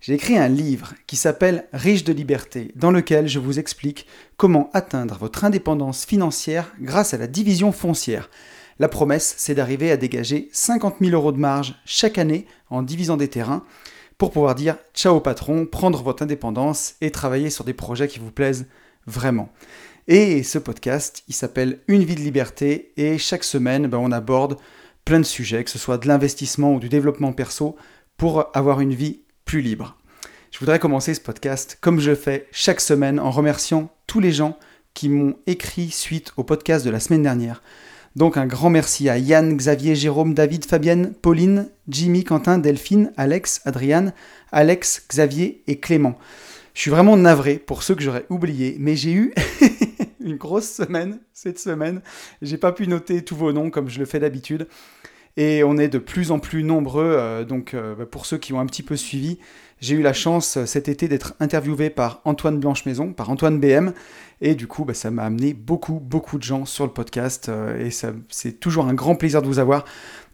j'ai écrit un livre qui s'appelle Riche de liberté, dans lequel je vous explique comment atteindre votre indépendance financière grâce à la division foncière. La promesse, c'est d'arriver à dégager 50 000 euros de marge chaque année en divisant des terrains pour pouvoir dire ciao patron, prendre votre indépendance et travailler sur des projets qui vous plaisent vraiment. Et ce podcast, il s'appelle Une vie de liberté et chaque semaine, ben, on aborde plein de sujets, que ce soit de l'investissement ou du développement perso, pour avoir une vie plus libre. Je voudrais commencer ce podcast comme je fais chaque semaine en remerciant tous les gens qui m'ont écrit suite au podcast de la semaine dernière. Donc un grand merci à Yann, Xavier, Jérôme, David, Fabienne, Pauline, Jimmy, Quentin, Delphine, Alex, Adriane, Alex, Xavier et Clément. Je suis vraiment navré pour ceux que j'aurais oubliés, mais j'ai eu une grosse semaine cette semaine. J'ai pas pu noter tous vos noms comme je le fais d'habitude. Et on est de plus en plus nombreux, euh, donc euh, bah, pour ceux qui ont un petit peu suivi, j'ai eu la chance euh, cet été d'être interviewé par Antoine Blanche-Maison, par Antoine BM, et du coup bah, ça m'a amené beaucoup, beaucoup de gens sur le podcast, et c'est toujours un grand plaisir de vous avoir.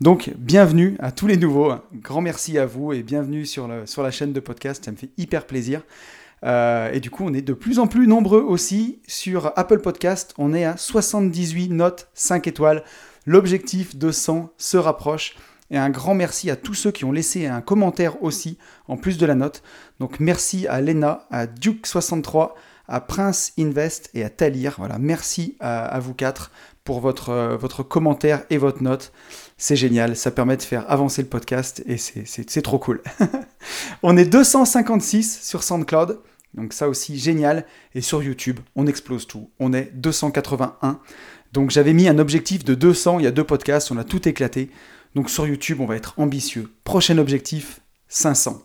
Donc bienvenue à tous les nouveaux, grand merci à vous, et bienvenue sur, la chaîne de podcast, ça me fait hyper plaisir. et du coup, on est de plus en plus nombreux aussi sur Apple Podcast. On est à 78 notes 5 étoiles. L'objectif de 100 se rapproche. Et un grand merci à tous ceux qui ont laissé un commentaire aussi, en plus de la note. Donc merci à Lena, à Duke63, à Prince Invest et à Talir. Voilà, merci à, vous quatre pour votre, euh, votre commentaire et votre note. C'est génial, ça permet de faire avancer le podcast et c'est trop cool. on est 256 sur SoundCloud, donc ça aussi génial. Et sur YouTube, on explose tout. On est 281. Donc j'avais mis un objectif de 200 il y a deux podcasts, on a tout éclaté. Donc sur YouTube, on va être ambitieux. Prochain objectif, 500.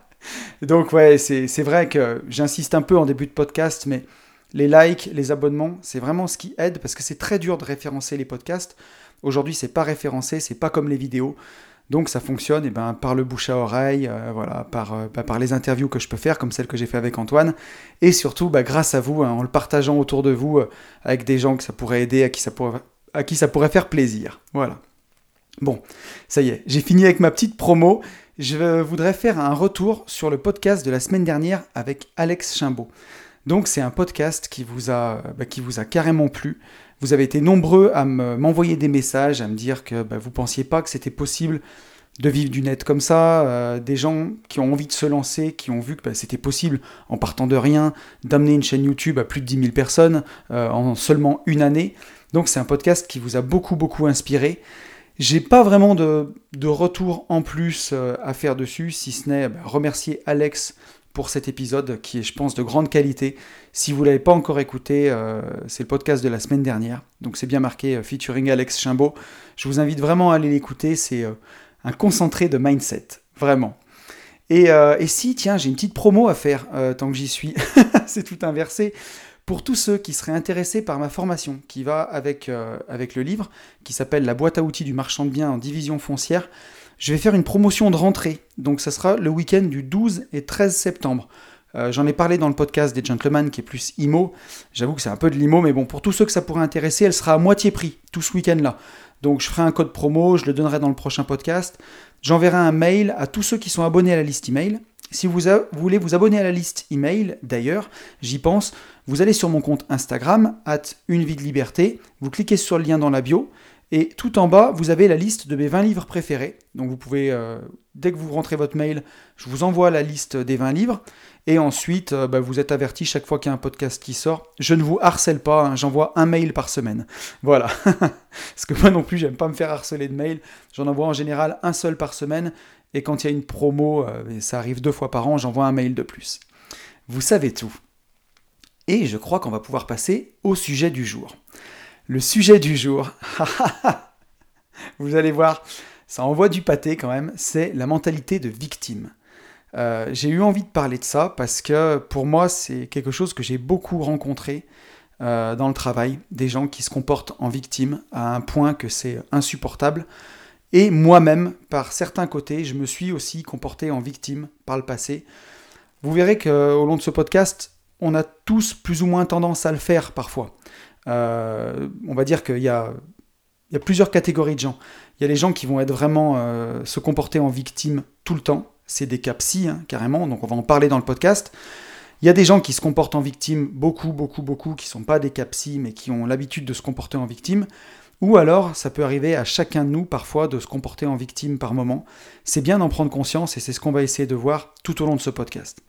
Donc ouais, c'est vrai que j'insiste un peu en début de podcast, mais les likes, les abonnements, c'est vraiment ce qui aide parce que c'est très dur de référencer les podcasts. Aujourd'hui, c'est pas référencé, c'est pas comme les vidéos. Donc ça fonctionne eh ben, par le bouche à oreille, euh, voilà, par, euh, bah, par les interviews que je peux faire, comme celle que j'ai fait avec Antoine, et surtout bah, grâce à vous, hein, en le partageant autour de vous euh, avec des gens que ça pourrait aider, à qui ça pourrait, à qui ça pourrait faire plaisir. Voilà. Bon, ça y est, j'ai fini avec ma petite promo. Je voudrais faire un retour sur le podcast de la semaine dernière avec Alex Chimbaud. Donc c'est un podcast qui vous a, bah, carrément plu. Vous avez été nombreux à m'envoyer des messages, à me dire que bah, vous ne pensiez pas que c'était possible de vivre du net comme ça, euh, des gens qui ont envie de se lancer, qui ont vu que bah, c'était possible, en partant de rien, d'amener une chaîne YouTube à plus de 10 000 personnes euh, en seulement une année. Donc c'est un podcast qui vous a beaucoup, beaucoup inspiré. J'ai pas vraiment de, retour en plus euh, à faire dessus, si ce n'est bah, remercier Alex pour cet épisode qui est, je pense, de grande qualité. Si vous ne l'avez pas encore écouté, euh, c'est le podcast de la semaine dernière. Donc c'est bien marqué euh, featuring Alex Chimbaud. Je vous invite vraiment à aller l'écouter. C'est un concentré de mindset. Vraiment. Et si, tiens, j'ai une petite promo à faire tant que j'y suis. c'est tout inversé. Pour tous ceux qui seraient intéressés par ma formation qui va avec, avec le livre, qui s'appelle La boîte à outils du marchand de biens en division foncière, je vais faire une promotion de rentrée. Donc ça sera le week-end du 12 et 13 septembre. Euh, j'en ai parlé dans le podcast des Gentlemen qui est plus IMO. J'avoue que c'est un peu de l'IMO, mais bon, pour tous ceux que ça pourrait intéresser, elle sera à moitié prix tout ce week-end-là. Donc je ferai un code promo, je le donnerai dans le prochain podcast. J'enverrai un mail à tous ceux qui sont abonnés à la liste email. Si vous, voulez vous abonner à la liste email, d'ailleurs, j'y pense, vous allez sur mon compte Instagram, at une de liberté, vous cliquez sur le lien dans la bio, et tout en bas, vous avez la liste de mes 20 livres préférés. Donc vous pouvez, euh, dès que vous rentrez votre mail, je vous envoie la liste des 20 livres. Et ensuite, euh, bah, vous êtes averti chaque fois qu'il y a un podcast qui sort. Je ne vous harcèle pas, hein, j'envoie un mail par semaine. Voilà. Parce que moi non plus, j'aime pas me faire harceler de mails. J'en envoie en général un seul par semaine. Et quand il y a une promo, euh, ça arrive deux fois par an, j'envoie un mail de plus. Vous savez tout. Et je crois qu'on va pouvoir passer au sujet du jour. Le sujet du jour, vous allez voir, ça envoie du pâté quand même, c'est la mentalité de victime. Euh, j'ai eu envie de parler de ça parce que pour moi c'est quelque chose que j'ai beaucoup rencontré euh, dans le travail, des gens qui se comportent en victime à un point que c'est insupportable. Et moi-même, par certains côtés, je me suis aussi comporté en victime par le passé. Vous verrez qu'au long de ce podcast, on a tous plus ou moins tendance à le faire parfois. Euh, on va dire qu'il y a, plusieurs catégories de gens. Il y a les gens qui vont être vraiment euh, se comporter en victime tout le temps. C'est des cas psy, hein, carrément, donc on va en parler dans le podcast. Il y a des gens qui se comportent en victime, beaucoup, beaucoup, beaucoup, qui ne sont pas des cas psy, mais qui ont l'habitude de se comporter en victime. Ou alors, ça peut arriver à chacun de nous parfois de se comporter en victime par moment. C'est bien d'en prendre conscience et c'est ce qu'on va essayer de voir tout au long de ce podcast.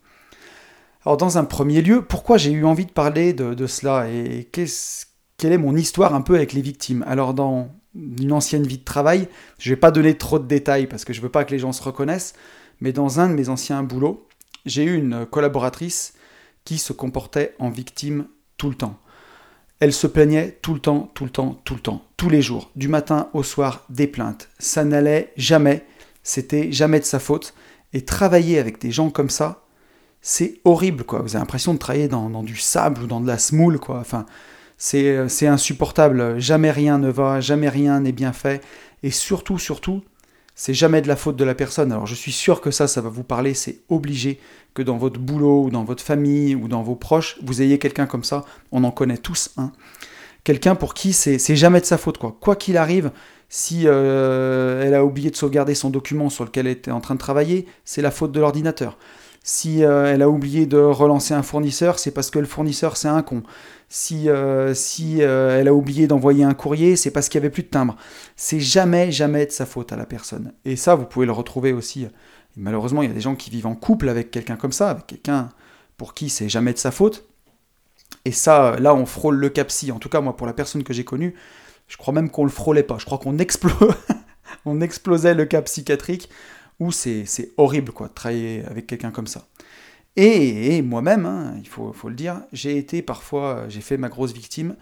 Alors, dans un premier lieu, pourquoi j'ai eu envie de parler de, cela et quelle est mon histoire un peu avec les victimes? Alors, dans une ancienne vie de travail, je ne vais pas donner trop de détails parce que je ne veux pas que les gens se reconnaissent, mais dans un de mes anciens boulots, j'ai eu une collaboratrice qui se comportait en victime tout le temps. Elle se plaignait tout le temps, tout le temps, tout le temps, tous les jours, du matin au soir, des plaintes. Ça n'allait jamais, c'était jamais de sa faute. Et travailler avec des gens comme ça, c'est horrible, quoi. Vous avez l'impression de travailler dans, du sable ou dans de la semoule, quoi. Enfin, c'est insupportable. Jamais rien ne va, jamais rien n'est bien fait. Et surtout, surtout, c'est jamais de la faute de la personne. Alors je suis sûr que ça, ça va vous parler, c'est obligé que dans votre boulot ou dans votre famille ou dans vos proches, vous ayez quelqu'un comme ça, on en connaît tous un. Quelqu'un pour qui c'est jamais de sa faute, quoi. Quoi qu'il arrive, si euh, elle a oublié de sauvegarder son document sur lequel elle était en train de travailler, c'est la faute de l'ordinateur. Si euh, elle a oublié de relancer un fournisseur, c'est parce que le fournisseur c'est un con. Si, euh, euh, elle a oublié d'envoyer un courrier, c'est parce qu'il n'y avait plus de timbre. C'est jamais, jamais de sa faute à la personne. Et ça, vous pouvez le retrouver aussi. malheureusement, il y a des gens qui vivent en couple avec quelqu'un comme ça, avec quelqu'un pour qui c'est jamais de sa faute. Et ça, là, on frôle le capsi. En tout cas, moi, pour la personne que j'ai connue, je crois même qu'on le frôlait pas. Je crois qu'on on explosait le cap psychiatrique où c'est horrible quoi, de travailler avec quelqu'un comme ça. Et, moi-même, hein, il faut, le dire, j'ai été parfois, j'ai fait ma grosse victime,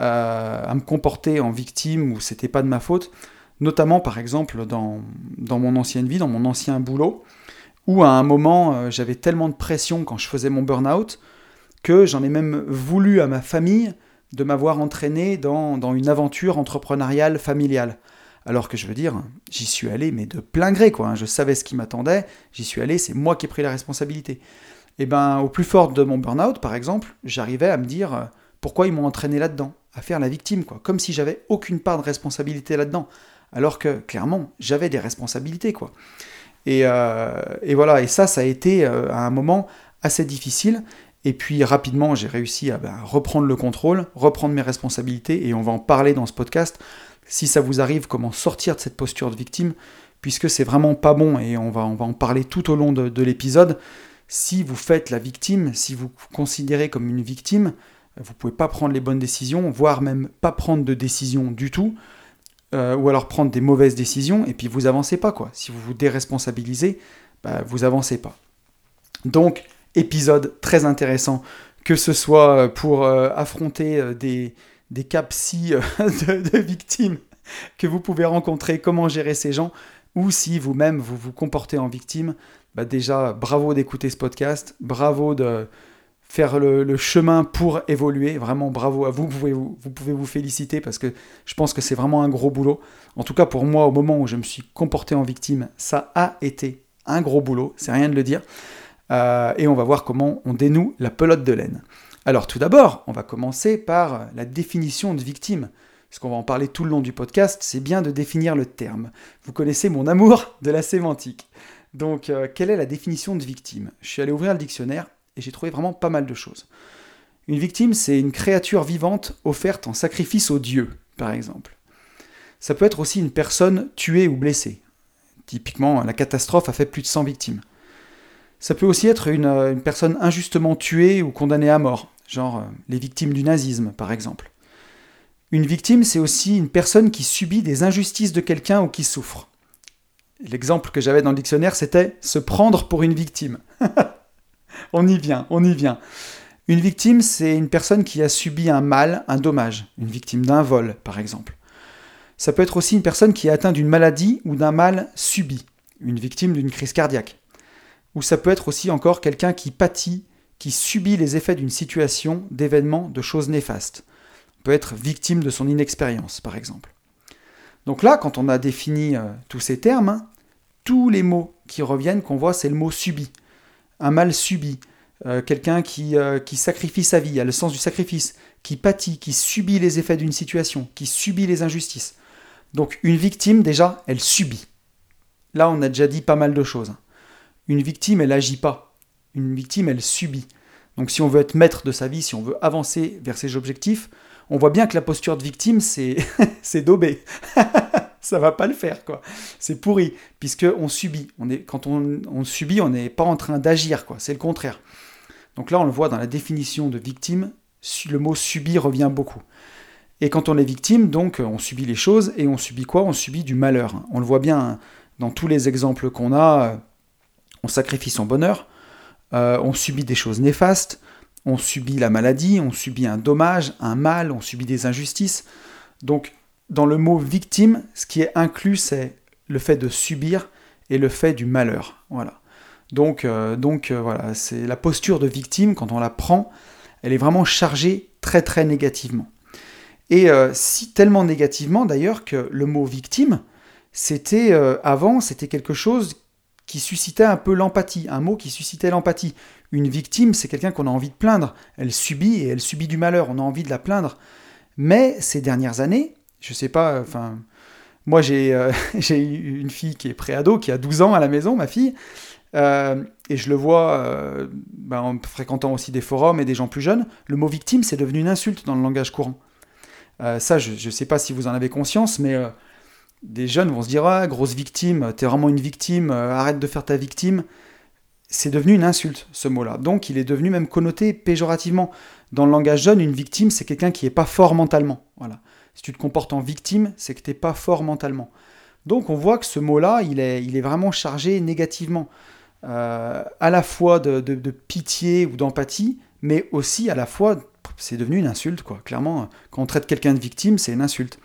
euh, à me comporter en victime où c'était pas de ma faute, notamment par exemple dans, dans mon ancienne vie, dans mon ancien boulot, où à un moment euh, j'avais tellement de pression quand je faisais mon burn-out que j'en ai même voulu à ma famille de m'avoir entraîné dans, dans une aventure entrepreneuriale familiale. Alors que je veux dire, j'y suis allé, mais de plein gré, quoi. Hein. Je savais ce qui m'attendait, j'y suis allé, c'est moi qui ai pris la responsabilité. Et eh ben, au plus fort de mon burn-out, par exemple, j'arrivais à me dire euh, pourquoi ils m'ont entraîné là-dedans, à faire la victime, quoi. Comme si j'avais aucune part de responsabilité là-dedans. Alors que, clairement, j'avais des responsabilités, quoi. Et, euh, voilà, et ça, ça a été euh, à un moment assez difficile. Et puis rapidement, j'ai réussi à ben, reprendre le contrôle, reprendre mes responsabilités, et on va en parler dans ce podcast si ça vous arrive, comment sortir de cette posture de victime, puisque c'est vraiment pas bon, et on va, en parler tout au long de, l'épisode. Si vous faites la victime, si vous considérez comme une victime, vous pouvez pas prendre les bonnes décisions, voire même pas prendre de décision du tout, euh, ou alors prendre des mauvaises décisions, et puis vous avancez pas, quoi. Si vous vous déresponsabilisez, bah, vous avancez pas. Donc, épisode très intéressant, que ce soit pour euh, affronter euh, des, des cas euh, de, victimes que vous pouvez rencontrer, comment gérer ces gens, ou si vous-même vous vous comportez en victime, bah déjà bravo d'écouter ce podcast, bravo de faire le, chemin pour évoluer, vraiment bravo à vous, vous pouvez vous, pouvez vous féliciter parce que je pense que c'est vraiment un gros boulot. En tout cas pour moi, au moment où je me suis comporté en victime, ça a été un gros boulot, c'est rien de le dire. Euh, et on va voir comment on dénoue la pelote de laine. Alors tout d'abord, on va commencer par la définition de victime. Ce qu'on va en parler tout le long du podcast, c'est bien de définir le terme. Vous connaissez mon amour de la sémantique. Donc, euh, quelle est la définition de victime? Je suis allé ouvrir le dictionnaire et j'ai trouvé vraiment pas mal de choses. Une victime, c'est une créature vivante offerte en sacrifice aux dieux, par exemple. Ça peut être aussi une personne tuée ou blessée. Typiquement, la catastrophe a fait plus de 100 victimes. Ça peut aussi être euh, une personne injustement tuée ou condamnée à mort genre euh, les victimes du nazisme par exemple. Une victime, c'est aussi une personne qui subit des injustices de quelqu'un ou qui souffre. L'exemple que j'avais dans le dictionnaire, c'était se prendre pour une victime. on y vient, on y vient. Une victime, c'est une personne qui a subi un mal, un dommage, une victime d'un vol, par exemple. Ça peut être aussi une personne qui est atteinte d'une maladie ou d'un mal subi, une victime d'une crise cardiaque. Ou ça peut être aussi encore quelqu'un qui pâtit qui subit les effets d'une situation, d'événements, de choses néfastes. On peut être victime de son inexpérience, par exemple. Donc là, quand on a défini euh, tous ces termes, hein, tous les mots qui reviennent, qu'on voit, c'est le mot subi. Un mal subi, euh, quelqu'un qui, euh, qui sacrifie sa vie, a le sens du sacrifice, qui pâtit, qui subit les effets d'une situation, qui subit les injustices. Donc une victime, déjà, elle subit. Là, on a déjà dit pas mal de choses. Une victime, elle n'agit pas. Une victime, elle subit. Donc si on veut être maître de sa vie, si on veut avancer vers ses objectifs, on voit bien que la posture de victime, c'est daubé. ça va pas le faire, quoi. C'est pourri, puisque on subit. On est, quand on, subit, on n'est pas en train d'agir, quoi. C'est le contraire. Donc là, on le voit dans la définition de victime, le mot subit revient beaucoup. Et quand on est victime, donc, on subit les choses, et on subit quoi? On subit du malheur. On le voit bien dans tous les exemples qu'on a. On sacrifie son bonheur, euh, on subit des choses néfastes, on subit la maladie, on subit un dommage, un mal, on subit des injustices. Donc dans le mot victime, ce qui est inclus, c'est le fait de subir et le fait du malheur. Voilà. Donc, euh, donc euh, voilà, c'est la posture de victime, quand on la prend, elle est vraiment chargée très très négativement. Et si tellement négativement d'ailleurs que le mot victime, c'était avant, c'était quelque chose qui suscitait un peu l'empathie, un mot qui suscitait l'empathie. Une victime, c'est quelqu'un qu'on a envie de plaindre. Elle subit et elle subit du malheur, on a envie de la plaindre. Mais ces dernières années, je sais pas, enfin, moi j'ai euh, une fille qui est préado, qui a 12 ans à la maison, ma fille, euh, et je le vois euh, ben, en fréquentant aussi des forums et des gens plus jeunes, le mot victime c'est devenu une insulte dans le langage courant. ça, je ne sais pas si vous en avez conscience, mais des jeunes vont se dire ah, grosse victime, t'es vraiment une victime, arrête de faire ta victime. C'est devenu une insulte, ce mot-là. Donc il est devenu même connoté péjorativement. Dans le langage jeune, une victime, c'est quelqu'un qui n'est pas fort mentalement. Voilà. Si tu te comportes en victime, c'est que tu n'es pas fort mentalement. Donc on voit que ce mot-là, il est, il est vraiment chargé négativement. Euh, à la fois de, pitié ou d'empathie, mais aussi à la fois, c'est devenu une insulte, quoi. Clairement, quand on traite quelqu'un de victime, c'est une insulte.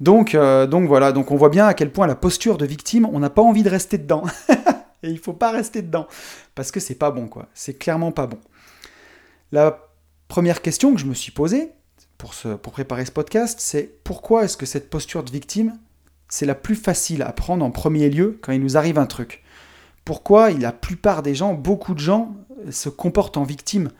Donc, euh, donc voilà, donc on voit bien à quel point la posture de victime, on n'a pas envie de rester dedans. Et il faut pas rester dedans, parce que c'est pas bon, quoi. C'est clairement pas bon. La première question que je me suis posée, pour, pour préparer ce podcast, c'est pourquoi est-ce que cette posture de victime, c'est la plus facile à prendre en premier lieu quand il nous arrive un truc? Pourquoi la plupart des gens, beaucoup de gens, se comportent en victime?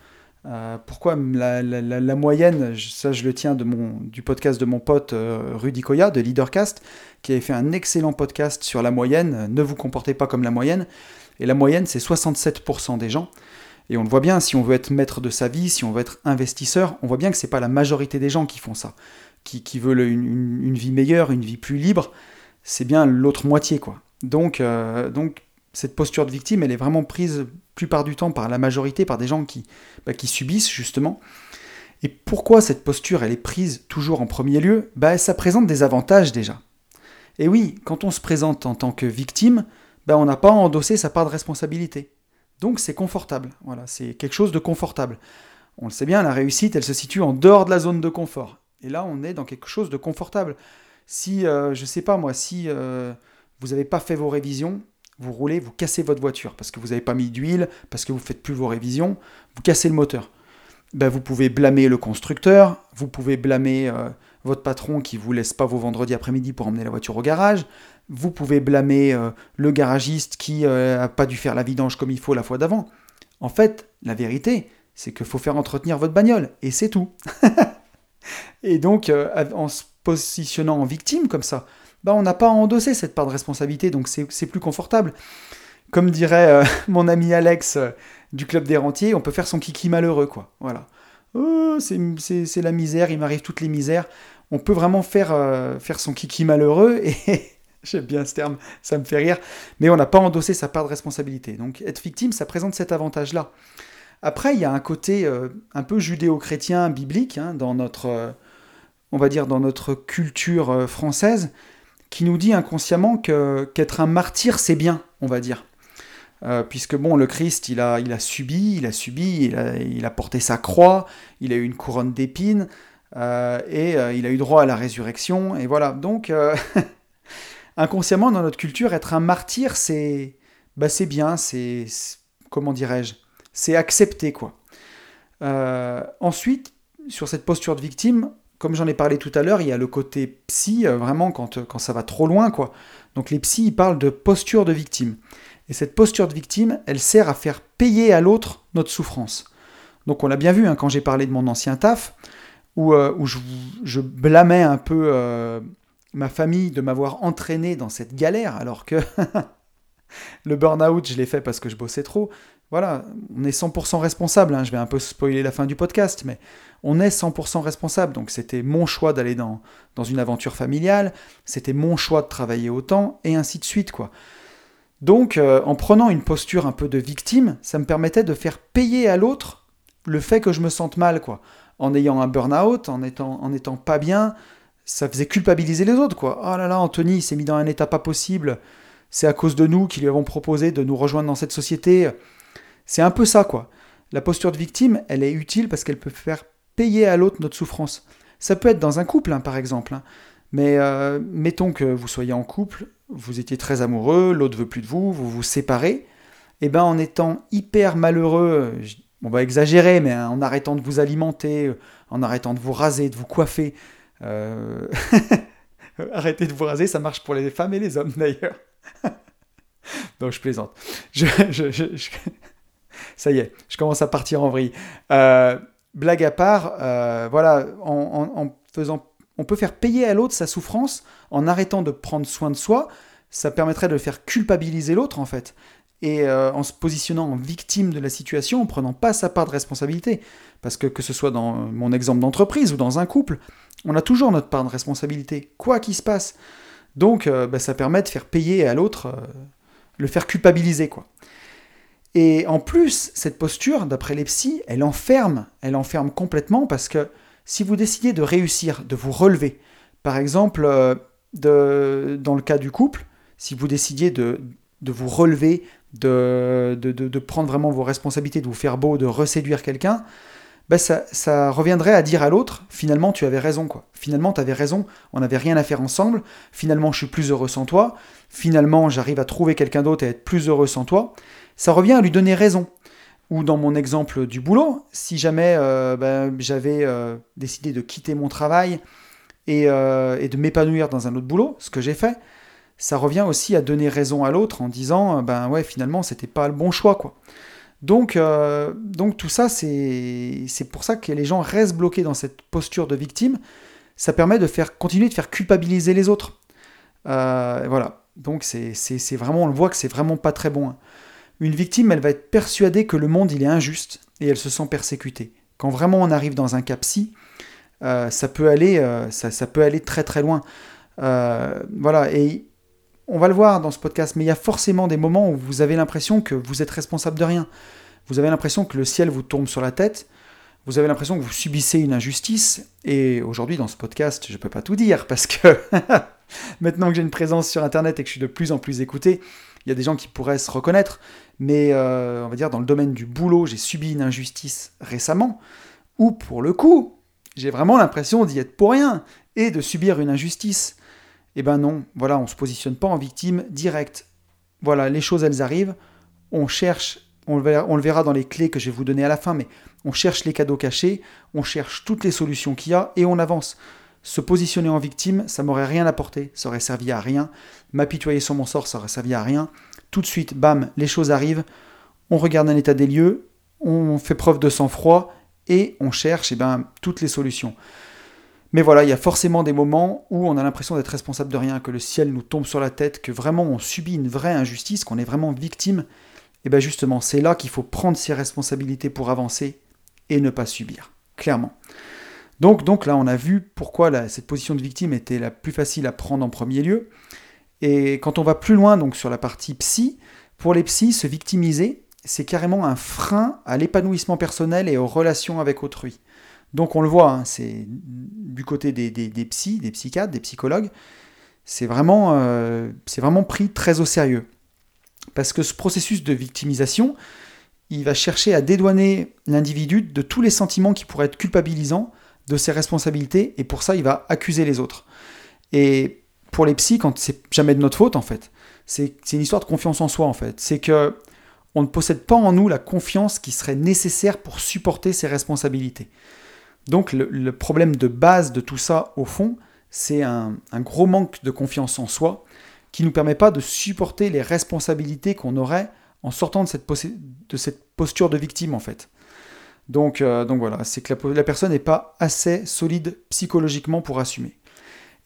Euh, pourquoi la, moyenne, ça je le tiens du podcast de mon pote euh, Rudy Koya de Leadercast, qui avait fait un excellent podcast sur la moyenne, ne vous comportez pas comme la moyenne, et la moyenne c'est 67% des gens. Et on le voit bien, si on veut être maître de sa vie, si on veut être investisseur, on voit bien que ce n'est pas la majorité des gens qui font ça, qui, veulent une, vie meilleure, une vie plus libre, c'est bien l'autre moitié. quoi. Donc, euh, donc cette posture de victime, elle est vraiment prise plupart du temps par la majorité, par des gens qui, bah, subissent justement. Et pourquoi cette posture, elle est prise toujours en premier lieu? Bah, Ça présente des avantages déjà. Et oui, quand on se présente en tant que victime, bah, on n'a pas à endosser sa part de responsabilité. Donc c'est confortable. Voilà, c'est quelque chose de confortable. On le sait bien, la réussite, elle se situe en dehors de la zone de confort. Et là, on est dans quelque chose de confortable. Si, je euh, je sais pas moi, si euh, vous n'avez pas fait vos révisions, vous roulez, vous cassez votre voiture parce que vous n'avez pas mis d'huile, parce que vous ne faites plus vos révisions, vous cassez le moteur. Ben, vous pouvez blâmer le constructeur, vous pouvez blâmer euh, votre patron qui vous laisse pas vos vendredis après-midi pour emmener la voiture au garage, vous pouvez blâmer euh, le garagiste qui n'a euh, pas dû faire la vidange comme il faut la fois d'avant. En fait, la vérité, c'est qu'il faut faire entretenir votre bagnole, et c'est tout. et donc, en se positionnant en victime comme ça, bah, on n'a pas à endosser cette part de responsabilité, donc c'est plus confortable. Comme dirait mon ami Alex du Club des Rentiers, on peut faire son kiki malheureux, quoi. Voilà. Oh, c'est la misère, il m'arrive toutes les misères. On peut vraiment faire, faire son kiki malheureux et J'aime bien ce terme, ça me fait rire. Mais on n'a pas endossé sa part de responsabilité. Donc être victime, ça présente cet avantage-là. Après, il y a un côté euh, un peu judéo-chrétien, biblique, hein, dans notre, euh, on va dire, dans notre culture euh, française, qui nous dit inconsciemment qu'être un martyr, c'est bien, on va dire. puisque bon, le Christ, il a, subi, il a subi, il a, porté sa croix, il a eu une couronne d'épines, et il a eu droit à la résurrection, et voilà. Donc, inconsciemment dans notre culture, être un martyr, c'est bah, bien, c'est comment dirais-je C'est accepter, quoi. Euh, ensuite, sur cette posture de victime, comme j'en ai parlé tout à l'heure, il y a le côté psy, euh, vraiment quand, quand ça va trop loin, quoi. Donc les psys, ils parlent de posture de victime. Et cette posture de victime, elle sert à faire payer à l'autre notre souffrance. Donc on l'a bien vu hein, quand j'ai parlé de mon ancien taf, où, euh, je, blâmais un peu euh, ma famille de m'avoir entraîné dans cette galère, alors que le burn-out, je l'ai fait parce que je bossais trop. Voilà, on est 100% responsable, hein, je vais un peu spoiler la fin du podcast, mais on est 100% responsable. Donc c'était mon choix d'aller dans, dans une aventure familiale, c'était mon choix de travailler autant, et ainsi de suite, quoi. Donc, euh, en prenant une posture un peu de victime, ça me permettait de faire payer à l'autre le fait que je me sente mal, quoi. En ayant un burn-out, en étant, en étant pas bien, ça faisait culpabiliser les autres, quoi. Oh là là, Anthony s'est mis dans un état pas possible. C'est à cause de nous qui lui avons proposé de nous rejoindre dans cette société. C'est un peu ça, quoi. La posture de victime, elle est utile parce qu'elle peut faire payer à l'autre notre souffrance. Ça peut être dans un couple, hein, par exemple. Hein. Mais euh, mettons que vous soyez en couple, vous étiez très amoureux, l'autre veut plus de vous, vous vous séparez. Et eh ben en étant hyper malheureux, on va exagérer, mais hein, en arrêtant de vous alimenter, en arrêtant de vous raser, de vous coiffer. Euh... Arrêtez de vous raser, ça marche pour les femmes et les hommes d'ailleurs. non, je plaisante. Ça y est, je commence à partir en vrille. Euh, blague à part, euh, voilà, en, faisant, on peut faire payer à l'autre sa souffrance en arrêtant de prendre soin de soi. Ça permettrait de faire culpabiliser l'autre en fait et euh, en se positionnant en victime de la situation, en prenant pas sa part de responsabilité. Parce que que ce soit dans mon exemple d'entreprise ou dans un couple, on a toujours notre part de responsabilité, quoi qu'il se passe. Donc bah, ça permet de faire payer à l'autre, le faire culpabiliser quoi. Et en plus, cette posture, d'après les psys, elle enferme, elle enferme complètement parce que si vous décidez de réussir, de vous relever, par exemple, euh, dans le cas du couple, si vous décidiez de, vous relever, de, de, prendre vraiment vos responsabilités, de vous faire beau, de reséduire quelqu'un, ben ça, reviendrait à dire à l'autre, finalement tu avais raison, quoi. Finalement tu avais raison, on n'avait rien à faire ensemble, finalement je suis plus heureux sans toi, finalement j'arrive à trouver quelqu'un d'autre et être plus heureux sans toi ça revient à lui donner raison. Ou dans mon exemple du boulot, si jamais euh, ben, j'avais euh, décidé de quitter mon travail euh, et, de m'épanouir dans un autre boulot, ce que j'ai fait, ça revient aussi à donner raison à l'autre en disant ben ouais finalement c'était pas le bon choix quoi. Donc, donc tout ça c'est pour ça que les gens restent bloqués dans cette posture de victime. Ça permet de faire continuer de faire culpabiliser les autres. voilà. Donc c'est vraiment on le voit que c'est vraiment pas très bon. Hein. Une victime, elle va être persuadée que le monde il est injuste et elle se sent persécutée. Quand vraiment on arrive dans un cas psy, euh, ça, peut aller, euh, ça, peut aller très très loin. Euh, voilà, et on va le voir dans ce podcast, mais il y a forcément des moments où vous avez l'impression que vous êtes responsable de rien. Vous avez l'impression que le ciel vous tombe sur la tête, vous avez l'impression que vous subissez une injustice, et aujourd'hui dans ce podcast, je ne peux pas tout dire, parce que maintenant que j'ai une présence sur Internet et que je suis de plus en plus écouté, il y a des gens qui pourraient se reconnaître, mais euh, on va dire dans le domaine du boulot, j'ai subi une injustice récemment, où pour le coup, j'ai vraiment l'impression d'y être pour rien et de subir une injustice. Eh ben non, voilà, on se positionne pas en victime directe. Voilà, les choses elles arrivent, on cherche, on le, verra, on le verra dans les clés que je vais vous donner à la fin, mais on cherche les cadeaux cachés, on cherche toutes les solutions qu'il y a et on avance. Se positionner en victime, ça m'aurait rien apporté, ça aurait servi à rien. M'apitoyer sur mon sort, ça aurait servi à rien. Tout de suite, bam, les choses arrivent. On regarde un état des lieux, on fait preuve de sang-froid et on cherche eh ben, toutes les solutions. Mais voilà, il y a forcément des moments où on a l'impression d'être responsable de rien, que le ciel nous tombe sur la tête, que vraiment on subit une vraie injustice, qu'on est vraiment victime. Et bien justement, c'est là qu'il faut prendre ses responsabilités pour avancer et ne pas subir, clairement. Donc, donc là, on a vu pourquoi cette position de victime était la plus facile à prendre en premier lieu. Et quand on va plus loin donc sur la partie psy, pour les psys, se victimiser, c'est carrément un frein à l'épanouissement personnel et aux relations avec autrui. Donc on le voit, hein, c'est du côté des, des, psys, des psychiatres, des psychologues, c'est vraiment, euh, vraiment pris très au sérieux. Parce que ce processus de victimisation, il va chercher à dédouaner l'individu de tous les sentiments qui pourraient être culpabilisants, de ses responsabilités et pour ça il va accuser les autres. Et pour les psys, quand c'est jamais de notre faute en fait, c'est une histoire de confiance en soi en fait. C'est que on ne possède pas en nous la confiance qui serait nécessaire pour supporter ces responsabilités. Donc le, problème de base de tout ça, au fond, c'est un, gros manque de confiance en soi qui ne nous permet pas de supporter les responsabilités qu'on aurait en sortant de cette, de cette, posture de victime en fait. Donc, euh, donc voilà, c'est que la, personne n'est pas assez solide psychologiquement pour assumer.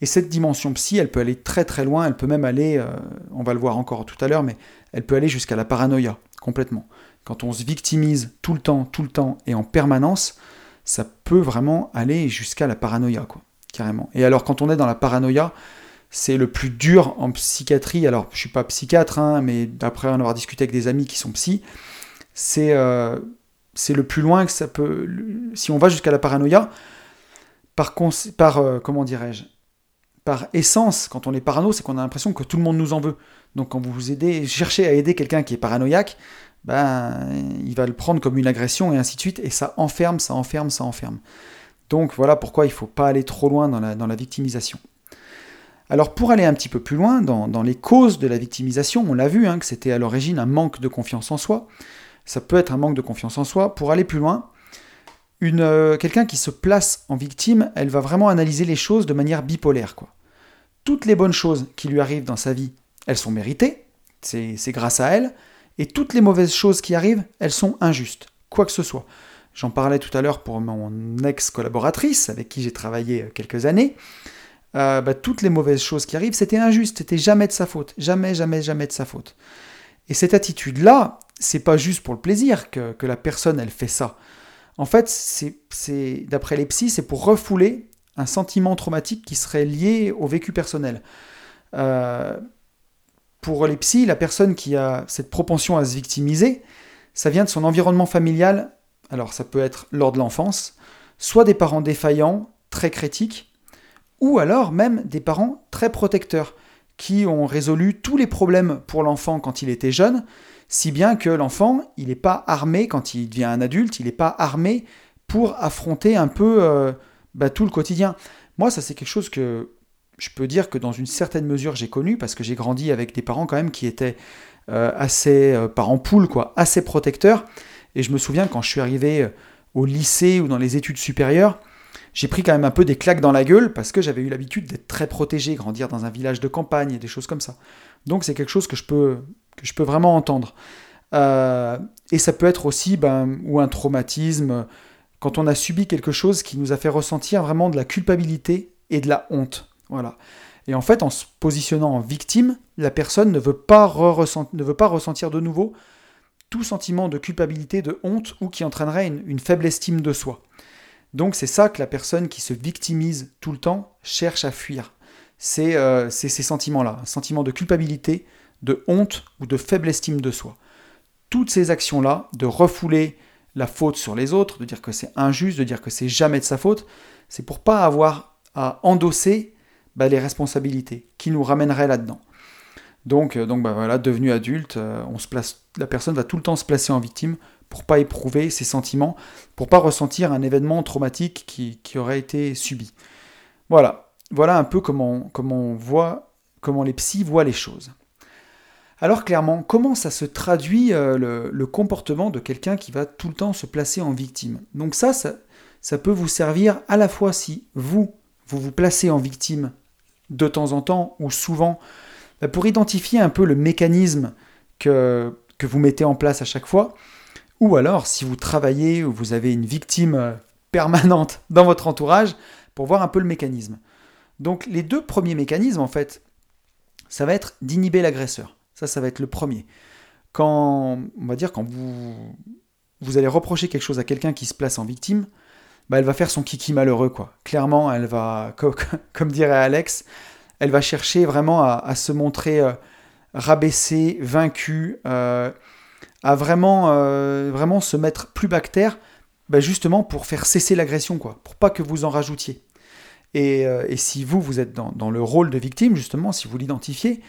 Et cette dimension psy, elle peut aller très très loin, elle peut même aller, euh, on va le voir encore tout à l'heure, mais elle peut aller jusqu'à la paranoïa, complètement. Quand on se victimise tout le temps, tout le temps et en permanence, ça peut vraiment aller jusqu'à la paranoïa, quoi, carrément. Et alors quand on est dans la paranoïa, c'est le plus dur en psychiatrie. Alors je suis pas psychiatre, hein, mais d'après en avoir discuté avec des amis qui sont psy, c'est euh, c'est le plus loin que ça peut. Si on va jusqu'à la paranoïa, par, euh, comment dirais-je par essence, quand on est parano, c'est qu'on a l'impression que tout le monde nous en veut. Donc quand vous vous aidez, cherchez à aider quelqu'un qui est paranoïaque, ben, il va le prendre comme une agression et ainsi de suite, et ça enferme, ça enferme, ça enferme. Donc voilà pourquoi il ne faut pas aller trop loin dans la, victimisation. Alors pour aller un petit peu plus loin, dans, les causes de la victimisation, on l'a vu hein, que c'était à l'origine un manque de confiance en soi. Ça peut être un manque de confiance en soi. Pour aller plus loin, euh, quelqu'un qui se place en victime, elle va vraiment analyser les choses de manière bipolaire. Toutes les bonnes choses qui lui arrivent dans sa vie, elles sont méritées, c'est grâce à elle, et toutes les mauvaises choses qui arrivent, elles sont injustes, quoi que ce soit. J'en parlais tout à l'heure pour mon ex-collaboratrice avec qui j'ai travaillé euh, quelques années. Euh, bah, toutes les mauvaises choses qui arrivent, c'était injuste, c'était jamais de sa faute, jamais, jamais, jamais de sa faute. Et cette attitude-là, c'est pas juste pour le plaisir que, la personne elle fait ça. En fait, c'est, d'après les psys, c'est pour refouler un sentiment traumatique qui serait lié au vécu personnel. Euh, pour les psys, la personne qui a cette propension à se victimiser, ça vient de son environnement familial. Alors ça peut être lors de l'enfance, soit des parents défaillants, très critiques, ou alors même des parents très protecteurs, qui ont résolu tous les problèmes pour l'enfant quand il était jeune, si bien que l'enfant, il n'est pas armé, quand il devient un adulte, il n'est pas armé pour affronter un peu euh, bah, tout le quotidien. Moi, ça c'est quelque chose que je peux dire que dans une certaine mesure j'ai connu, parce que j'ai grandi avec des parents quand même qui étaient euh, assez, euh, par poule, quoi, assez protecteurs. Et je me souviens quand je suis arrivé au lycée ou dans les études supérieures, j'ai pris quand même un peu des claques dans la gueule parce que j'avais eu l'habitude d'être très protégé, grandir dans un village de campagne et des choses comme ça. Donc c'est quelque chose que je peux, que je peux vraiment entendre. Euh, et ça peut être aussi ben, ou un traumatisme quand on a subi quelque chose qui nous a fait ressentir vraiment de la culpabilité et de la honte. Voilà. Et en fait, en se positionnant en victime, la personne ne veut pas, ressentir de nouveau tout sentiment de culpabilité, de honte ou qui entraînerait une faible estime de soi. Donc c'est ça que la personne qui se victimise tout le temps cherche à fuir. C'est euh, ces sentiments-là, un sentiment de culpabilité, de honte ou de faible estime de soi. Toutes ces actions-là, de refouler la faute sur les autres, de dire que c'est injuste, de dire que c'est jamais de sa faute, c'est pour pas avoir à endosser bah, les responsabilités qui nous ramèneraient là-dedans. Donc, euh, donc bah, voilà, devenu adulte, euh, la personne va tout le temps se placer en victime pour pas éprouver ces sentiments, pour pas ressentir un événement traumatique qui, aurait été subi. Voilà, voilà un peu comment, comment voit, comment les psys voient les choses. Alors clairement, comment ça se traduit euh, le, comportement de quelqu'un qui va tout le temps se placer en victime? Donc ça, ça, peut vous servir à la fois si vous, vous vous placez en victime de temps en temps ou souvent, bah, pour identifier un peu le mécanisme que, que vous mettez en place à chaque fois, ou alors, si vous travaillez ou vous avez une victime euh, permanente dans votre entourage, pour voir un peu le mécanisme. Donc les deux premiers mécanismes, en fait, ça va être d'inhiber l'agresseur. Ça, ça va être le premier. Quand, on va dire, quand vous, vous allez reprocher quelque chose à quelqu'un qui se place en victime, bah, elle va faire son kiki malheureux, quoi. Clairement, elle va, comme, dirait Alex, elle va chercher vraiment à, se montrer euh, rabaissée, vaincue, euh, à vraiment, euh, vraiment se mettre plus bactère, bah, justement pour faire cesser l'agression, quoi, pour pas que vous en rajoutiez. Et, euh, si vous, vous êtes dans, le rôle de victime, justement, si vous l'identifiez,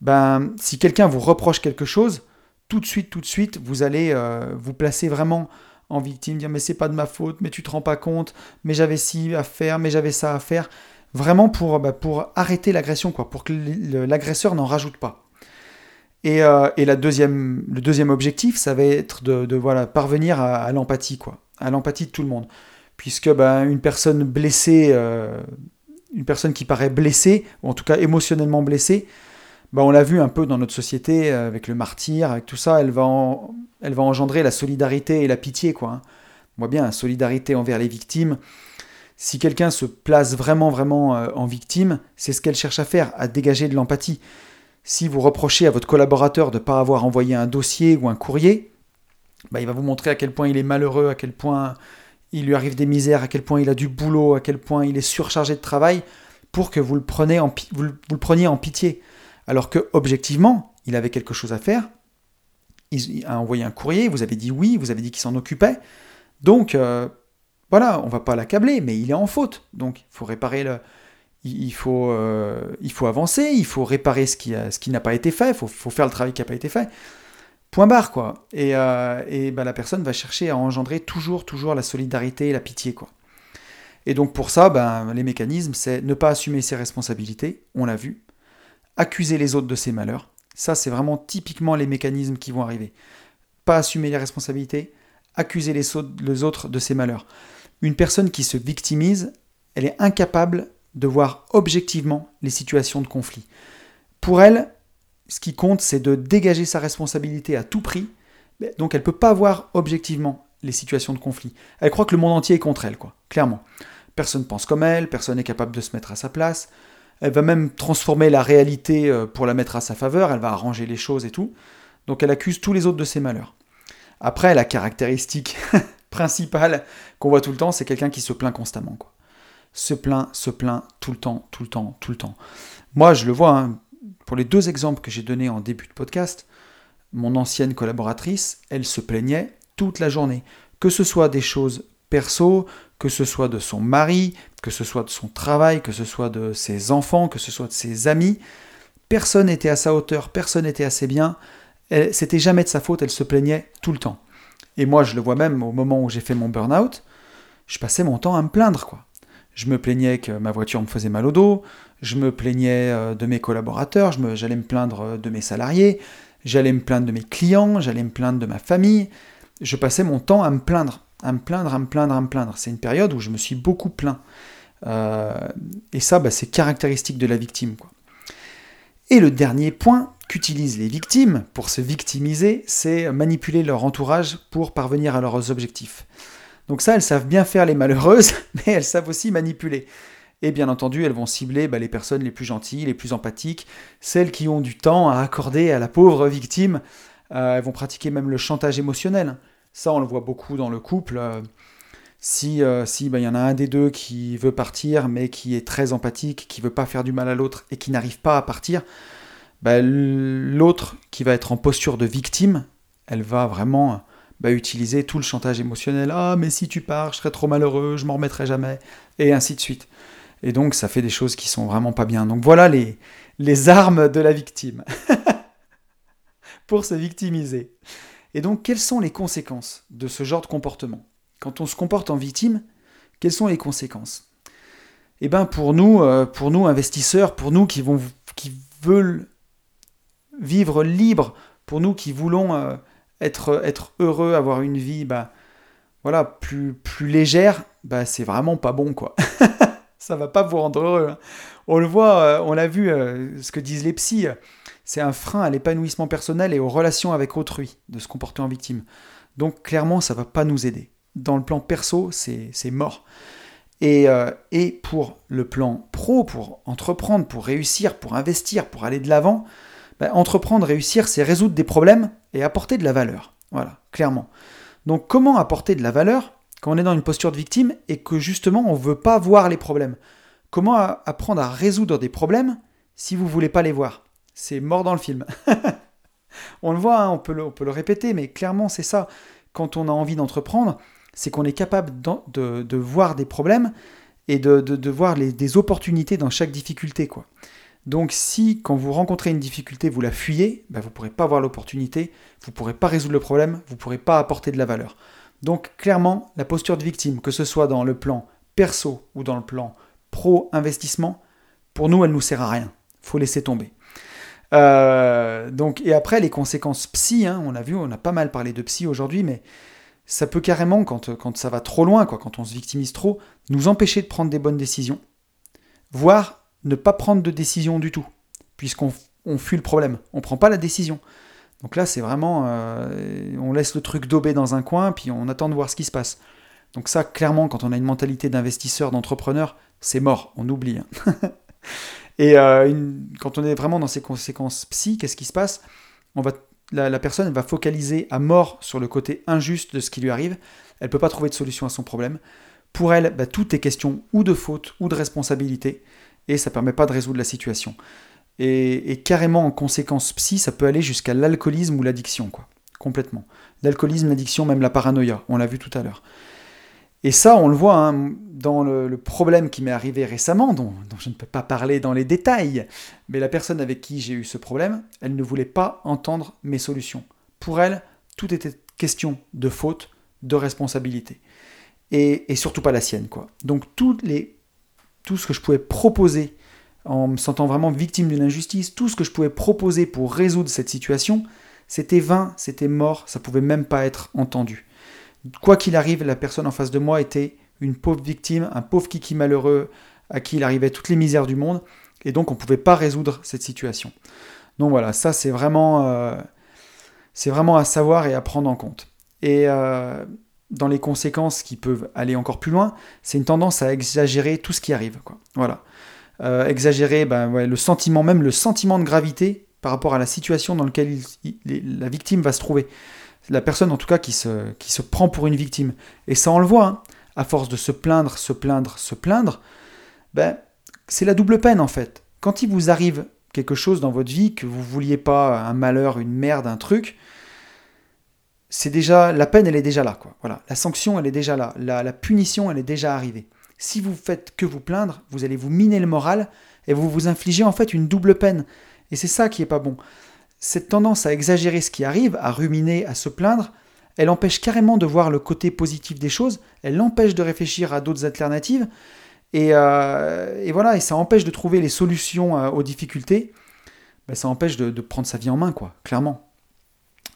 ben, si quelqu'un vous reproche quelque chose, tout de suite, tout de suite, vous allez euh, vous placer vraiment en victime, dire mais c'est pas de ma faute, mais tu te rends pas compte, mais j'avais ci à faire, mais j'avais ça à faire, vraiment pour, bah, pour arrêter l'agression, quoi, pour que l'agresseur n'en rajoute pas. Et, euh, et la deuxième, le deuxième objectif, ça va être de, voilà, parvenir à, l'empathie, quoi, à l'empathie de tout le monde. Puisque ben, une personne blessée, euh, une personne qui paraît blessée, ou en tout cas émotionnellement blessée, ben, on l'a vu un peu dans notre société, euh, avec le martyr, avec tout ça, elle va, engendrer la solidarité et la pitié, quoi. hein. On voit bien la solidarité envers les victimes. Si quelqu'un se place vraiment, vraiment euh, en victime, c'est ce qu'elle cherche à faire, à dégager de l'empathie. Si vous reprochez à votre collaborateur de ne pas avoir envoyé un dossier ou un courrier, bah, il va vous montrer à quel point il est malheureux, à quel point il lui arrive des misères, à quel point il a du boulot, à quel point il est surchargé de travail, pour que vous le preniez en pitié. Alors que, objectivement, il avait quelque chose à faire, il, a envoyé un courrier, vous avez dit oui, vous avez dit qu'il s'en occupait, donc euh, voilà, on va pas l'accabler, mais il est en faute, donc il faut réparer le, il euh, faut avancer, il faut réparer ce qui, n'a pas été fait, il faut, faire le travail qui n'a pas été fait. Point barre, quoi. Et, euh, ben, la personne va chercher à engendrer toujours, toujours la solidarité et la pitié, quoi. Et donc pour ça, ben, les mécanismes, c'est ne pas assumer ses responsabilités, on l'a vu, accuser les autres de ses malheurs. Ça, c'est vraiment typiquement les mécanismes qui vont arriver. Pas assumer les responsabilités, accuser les, autres de ses malheurs. Une personne qui se victimise, elle est incapable de voir objectivement les situations de conflit. Pour elle, ce qui compte, c'est de dégager sa responsabilité à tout prix. Donc elle ne peut pas voir objectivement les situations de conflit. Elle croit que le monde entier est contre elle, quoi, clairement. Personne pense comme elle, personne n'est capable de se mettre à sa place. Elle va même transformer la réalité euh, pour la mettre à sa faveur, elle va arranger les choses et tout. Donc elle accuse tous les autres de ses malheurs. Après, la caractéristique principale qu'on voit tout le temps, c'est quelqu'un qui se plaint constamment. Se plaint, se plaint tout le temps, tout le temps, tout le temps. Moi, je le vois, hein, pour les deux exemples que j'ai donnés en début de podcast, mon ancienne collaboratrice, elle se plaignait toute la journée. Que ce soit des choses perso, que ce soit de son mari, que ce soit de son travail, que ce soit de ses enfants, que ce soit de ses amis, personne n'était à sa hauteur, personne n'était assez bien. C'était jamais de sa faute, elle se plaignait tout le temps. Et moi, je le vois même au moment où j'ai fait mon burn-out, je passais mon temps à me plaindre, quoi. Je me plaignais que ma voiture me faisait mal au dos, je me plaignais euh, de mes collaborateurs, j'allais me plaindre euh, de mes salariés, j'allais me plaindre de mes clients, j'allais me plaindre de ma famille. Je passais mon temps à me plaindre, à me plaindre, à me plaindre, à me plaindre. C'est une période où je me suis beaucoup plaint. Euh, et ça, bah, c'est caractéristique de la victime. Et le dernier point qu'utilisent les victimes pour se victimiser, c'est manipuler leur entourage pour parvenir à leurs objectifs. Donc ça, elles savent bien faire les malheureuses, mais elles savent aussi manipuler. Et bien entendu, elles vont cibler bah, les personnes les plus gentilles, les plus empathiques, celles qui ont du temps à accorder à la pauvre victime. Euh, elles vont pratiquer même le chantage émotionnel. Ça, on le voit beaucoup dans le couple. Euh, si euh, si bah, y en a un des deux qui veut partir, mais qui est très empathique, qui veut pas faire du mal à l'autre et qui n'arrive pas à partir, bah, l'autre qui va être en posture de victime, elle va vraiment bah, utiliser tout le chantage émotionnel. Ah, mais si tu pars, je serai trop malheureux, je m'en remettrai jamais, et ainsi de suite. Et donc, ça fait des choses qui sont vraiment pas bien. Donc voilà les, les armes de la victime pour se victimiser. Et donc, quelles sont les conséquences de ce genre de comportement? Quand on se comporte en victime, quelles sont les conséquences? Eh bien, pour nous, euh, pour nous investisseurs, pour nous qui, vont, qui veulent vivre libre, pour nous qui voulons euh, être, être heureux, avoir une vie bah, voilà, plus, plus légère, bah, c'est vraiment pas bon, quoi. Ça va pas vous rendre heureux. hein. On le voit, euh, on l'a vu, euh, ce que disent les psys, c'est un frein à l'épanouissement personnel et aux relations avec autrui de se comporter en victime. Donc clairement, ça va pas nous aider. Dans le plan perso, c'est mort. Et, euh, et pour le plan pro, pour entreprendre, pour réussir, pour investir, pour aller de l'avant, bah, entreprendre, réussir, c'est résoudre des problèmes et apporter de la valeur. Voilà, clairement. Donc comment apporter de la valeur? Quand on est dans une posture de victime et que justement on ne veut pas voir les problèmes Comment apprendre à résoudre des problèmes si vous ne voulez pas les voir? C'est mort dans le film. on le voit, hein, on, peut le, répéter, mais clairement c'est ça. Quand on a envie d'entreprendre, c'est qu'on est capable de, voir des problèmes et de, voir des opportunités dans chaque difficulté. Donc si quand vous rencontrez une difficulté, vous la fuyez, bah, vous ne pourrez pas voir l'opportunité, vous ne pourrez pas résoudre le problème, vous ne pourrez pas apporter de la valeur. Donc clairement, la posture de victime, que ce soit dans le plan perso ou dans le plan pro-investissement, pour nous, elle ne nous sert à rien. faut laisser tomber. Euh, et après, les conséquences psy, hein, on a vu, on a pas mal parlé de psy aujourd'hui, mais ça peut carrément, quand, ça va trop loin, quand on se victimise trop, nous empêcher de prendre des bonnes décisions, voire ne pas prendre de décision du tout, puisqu'on on fuit le problème, on prend pas la décision. Donc là, c'est vraiment, euh, on laisse le truc daubé dans un coin, puis on attend de voir ce qui se passe. Donc ça, clairement, quand on a une mentalité d'investisseur, d'entrepreneur, c'est mort, on oublie. Hein. Et euh, quand on est vraiment dans ces conséquences psy, qu'est-ce qui se passe? On va, la, personne va focaliser à mort sur le côté injuste de ce qui lui arrive. Elle ne peut pas trouver de solution à son problème. Pour elle, bah, tout est question ou de faute ou de responsabilité, et ça ne permet pas de résoudre la situation. Et, carrément en conséquence psy, ça peut aller jusqu'à l'alcoolisme ou l'addiction, quoi. Complètement. L'alcoolisme, l'addiction, même la paranoïa, on l'a vu tout à l'heure. Et ça, on le voit hein, dans le, problème qui m'est arrivé récemment, dont, je ne peux pas parler dans les détails, mais la personne avec qui j'ai eu ce problème, elle ne voulait pas entendre mes solutions. Pour elle, tout était question de faute, de responsabilité. Et, surtout pas la sienne, quoi. Donc les, tout ce que je pouvais proposer en me sentant vraiment victime d'une injustice, tout ce que je pouvais proposer pour résoudre cette situation, c'était vain, c'était mort, ça pouvait même pas être entendu quoi qu'il arrive, la personne en face de moi était une pauvre victime, un pauvre kiki malheureux à qui il arrivait toutes les misères du monde, et donc on ne pouvait pas résoudre cette situation. Donc voilà, ça c'est vraiment, euh, vraiment à savoir et à prendre en compte. Et euh, dans les conséquences qui peuvent aller encore plus loin, c'est une tendance à exagérer tout ce qui arrive. Voilà. Euh, exagérer ben, le sentiment, même le sentiment de gravité par rapport à la situation dans laquelle la victime va se trouver la personne en tout cas qui se, qui se prend pour une victime. Et ça on le voit, hein. à force de se plaindre, se plaindre, se plaindre, ben, c'est la double peine en fait. Quand il vous arrive quelque chose dans votre vie, que vous vouliez pas, un malheur, une merde, un truc, c'est déjà, la peine elle est déjà là. Quoi. Voilà. La sanction elle est déjà là, la, la punition elle est déjà arrivée. Si vous faites que vous plaindre, vous allez vous miner le moral et vous vous infligez en fait une double peine. Et c'est ça qui est pas bon cette tendance à exagérer ce qui arrive, à ruminer, à se plaindre, elle empêche carrément de voir le côté positif des choses, elle empêche de réfléchir à d'autres alternatives, et, euh, voilà, et ça empêche de trouver les solutions euh, aux difficultés, ben, ça empêche de, prendre sa vie en main, quoi, clairement.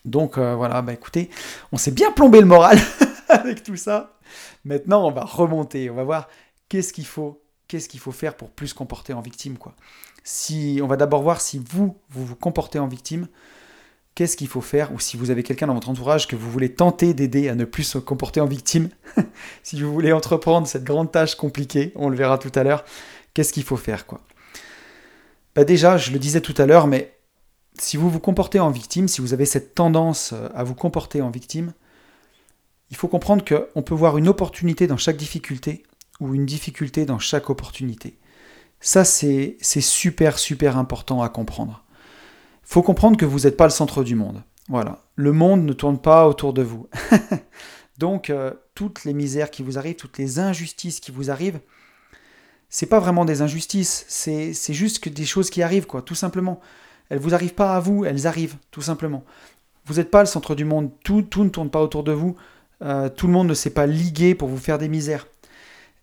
Donc euh, voilà, bah écoutez, on s'est bien plombé le moral avec tout ça. Maintenant, on va remonter, on va voir qu'est-ce qu'il faut, qu'est-ce qu'il faut faire pour plus se comporter en victime, quoi. Si on va d'abord voir si vous, vous vous comportez en victime, qu'est-ce qu'il faut faire, ou si vous avez quelqu'un dans votre entourage que vous voulez tenter d'aider à ne plus se comporter en victime, si vous voulez entreprendre cette grande tâche compliquée, on le verra tout à l'heure, qu'est-ce qu'il faut faire quoi. Bah Déjà, je le disais tout à l'heure, mais si vous vous comportez en victime, si vous avez cette tendance euh, à vous comporter en victime, il faut comprendre qu'on peut voir une opportunité dans chaque difficulté ou une difficulté dans chaque opportunité. Ça, c'est super, super important à comprendre. Il faut comprendre que vous n'êtes pas le centre du monde. Voilà. Le monde ne tourne pas autour de vous. Donc, euh, toutes les misères qui vous arrivent, toutes les injustices qui vous arrivent, c'est pas vraiment des injustices, c'est juste que des choses qui arrivent, quoi, tout simplement. Elles vous arrivent pas à vous, elles arrivent, tout simplement. Vous n'êtes pas le centre du monde, tout, tout ne tourne pas autour de vous, euh, tout le monde ne s'est pas ligué pour vous faire des misères.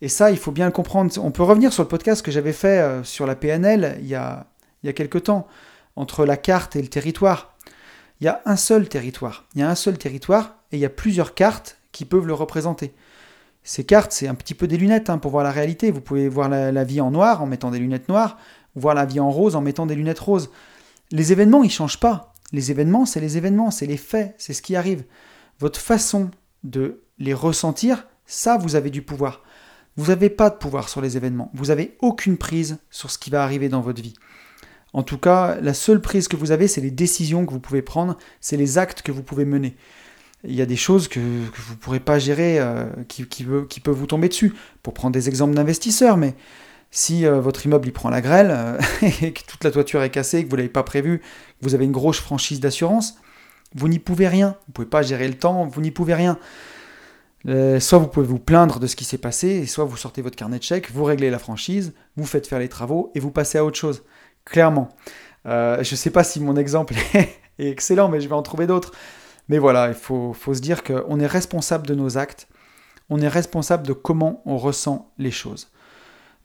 Et ça, il faut bien le comprendre. On peut revenir sur le podcast que j'avais fait euh, sur la PNL il y, a, il y a quelque temps, entre la carte et le territoire. Il y a un seul territoire. Il y a un seul territoire et il y a plusieurs cartes qui peuvent le représenter. Ces cartes, c'est un petit peu des lunettes hein, pour voir la réalité. Vous pouvez voir la, vie en noir en mettant des lunettes noires, voir la vie en rose en mettant des lunettes roses. Les événements, ils ne changent pas. Les événements, c'est les événements, c'est les faits, c'est ce qui arrive. Votre façon de les ressentir, ça, vous avez du pouvoir. Vous n'avez pas de pouvoir sur les événements. Vous n'avez aucune prise sur ce qui va arriver dans votre vie. En tout cas, la seule prise que vous avez, c'est les décisions que vous pouvez prendre, c'est les actes que vous pouvez mener. Il y a des choses que, vous ne pourrez pas gérer, euh, qui, peuvent vous tomber dessus. Pour prendre des exemples d'investisseurs, mais si euh, votre immeuble il prend la grêle euh, et que toute la toiture est cassée, que vous ne l'avez pas prévu, que vous avez une grosse franchise d'assurance, vous n'y pouvez rien. Vous ne pouvez pas gérer le temps, vous n'y pouvez rien. Euh, soit vous pouvez vous plaindre de ce qui s'est passé, soit vous sortez votre carnet de chèques, vous réglez la franchise, vous faites faire les travaux et vous passez à autre chose. Clairement. Euh, je ne sais pas si mon exemple est excellent, mais je vais en trouver d'autres. Mais voilà, il faut, faut se dire qu'on est responsable de nos actes, on est responsable de comment on ressent les choses.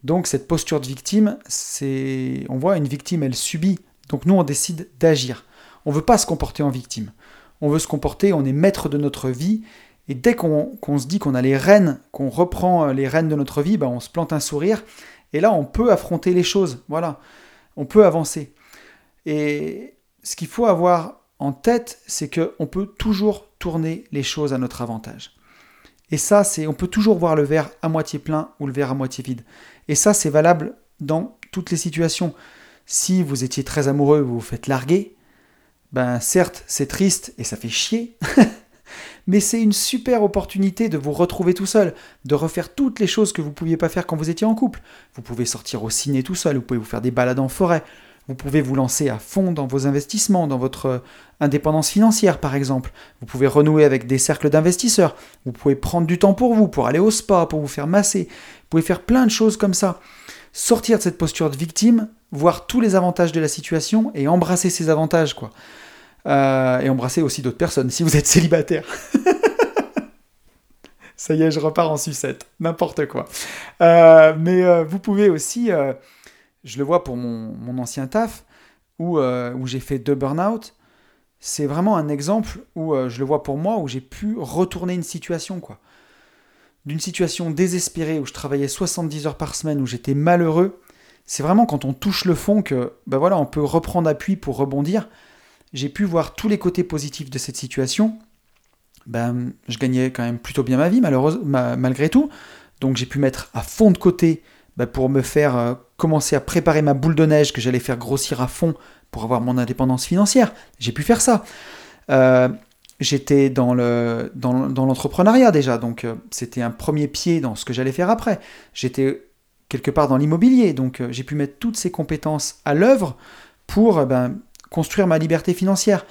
Donc cette posture de victime, c'est, on voit une victime, elle subit Donc nous, on décide d'agir. On ne veut pas se comporter en victime. On veut se comporter, on est maître de notre vie. Et dès qu'on se dit qu'on a les rênes, qu'on reprend les rênes de notre vie, ben on se plante un sourire. Et là, on peut affronter les choses. Voilà. On peut avancer. Et ce qu'il faut avoir en tête, c'est qu'on peut toujours tourner les choses à notre avantage. Et ça, c'est, on peut toujours voir le verre à moitié plein ou le verre à moitié vide. Et ça, c'est valable dans toutes les situations. Si vous étiez très amoureux, vous vous faites larguer, ben certes, c'est triste et ça fait chier, mais c'est une super opportunité de vous retrouver tout seul, de refaire toutes les choses que vous ne pouviez pas faire quand vous étiez en couple. Vous pouvez sortir au ciné tout seul, vous pouvez vous faire des balades en forêt, vous pouvez vous lancer à fond dans vos investissements, dans votre euh, indépendance financière par exemple. Vous pouvez renouer avec des cercles d'investisseurs. Vous pouvez prendre du temps pour vous, pour aller au spa, pour vous faire masser. Vous pouvez faire plein de choses comme ça. Sortir de cette posture de victime, voir tous les avantages de la situation et embrasser ces avantages quoi. Euh, et embrasser aussi d'autres personnes si vous êtes célibataire. ça y est, je repars en sucette, n'importe quoi. Euh, mais vous pouvez aussi je le vois pour mon, ancien taf, où, euh, où j'ai fait deux burn-out. C'est vraiment un exemple où euh, je le vois pour moi, où j'ai pu retourner une situation, quoi. D'une situation désespérée où je travaillais 70 heures par semaine, où j'étais malheureux. C'est vraiment quand on touche le fond que, ben voilà, on peut reprendre appui pour rebondir. J'ai pu voir tous les côtés positifs de cette situation. Ben, je gagnais quand même plutôt bien ma vie, malheureusement, malgré tout. Donc j'ai pu mettre à fond de côté bah, pour me faire euh, commencer à préparer ma boule de neige que j'allais faire grossir à fond pour avoir mon indépendance financière. J'ai pu faire ça. Euh, j'étais dans, le, dans, l'entrepreneuriat déjà, donc euh, c'était un premier pied dans ce que j'allais faire après. J'étais quelque part dans l'immobilier, donc j'ai pu mettre toutes ces compétences à l'œuvre pour ben, construire ma liberté financière.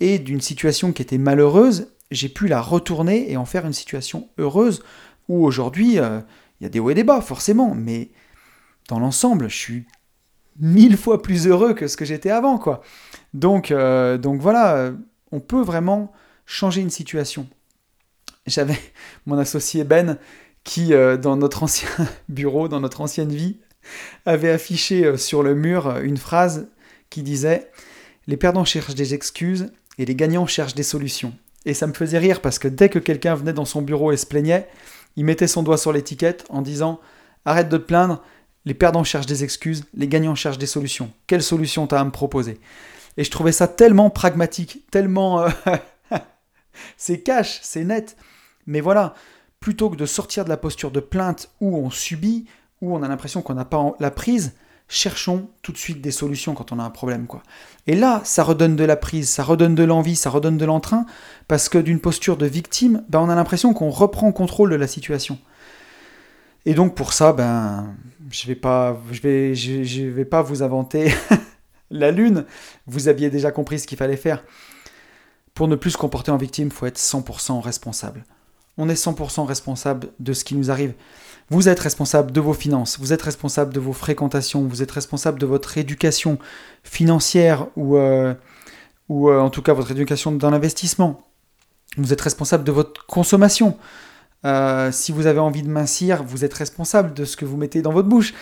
Et d'une situation qui était malheureuse, j'ai pu la retourner et en faire une situation heureuse où aujourd'hui il y a des hauts et des bas, forcément, mais dans l'ensemble, je suis mille fois plus heureux que ce que j'étais avant, quoi. Donc, euh, voilà, on peut vraiment changer une situation. J'avais mon associé Ben qui, euh, dans notre ancien bureau, dans notre ancienne vie, avait affiché euh, sur le mur une phrase qui disait Les perdants cherchent des excuses et les gagnants cherchent des solutions. Et ça me faisait rire parce que dès que quelqu'un venait dans son bureau et se plaignait, il mettait son doigt sur l'étiquette en disant Arrête de te plaindre, les perdants cherchent des excuses, les gagnants cherchent des solutions. Quelle solution t'as à me proposer? Et je trouvais ça tellement pragmatique, tellement. Euh, c'est cash, c'est net. Mais voilà, plutôt que de sortir de la posture de plainte où on subit, où on a l'impression qu'on n'a pas la prise, cherchons tout de suite des solutions quand on a un problème. quoi. Et là, ça redonne de la prise, ça redonne de l'envie, ça redonne de l'entrain, parce que d'une posture de victime, ben, on a l'impression qu'on reprend contrôle de la situation. Et donc pour ça, ben, je vais pas, je vais, je, vais pas vous inventer la lune. Vous aviez déjà compris ce qu'il fallait faire. Pour ne plus se comporter en victime, il faut être 100% responsable. On est 100% responsable de ce qui nous arrive. Vous êtes responsable de vos finances, vous êtes responsable de vos fréquentations, vous êtes responsable de votre éducation financière ou, euh, ou euh, en tout cas votre éducation dans l'investissement. Vous êtes responsable de votre consommation. Euh, si vous avez envie de mincir, vous êtes responsable de ce que vous mettez dans votre bouche.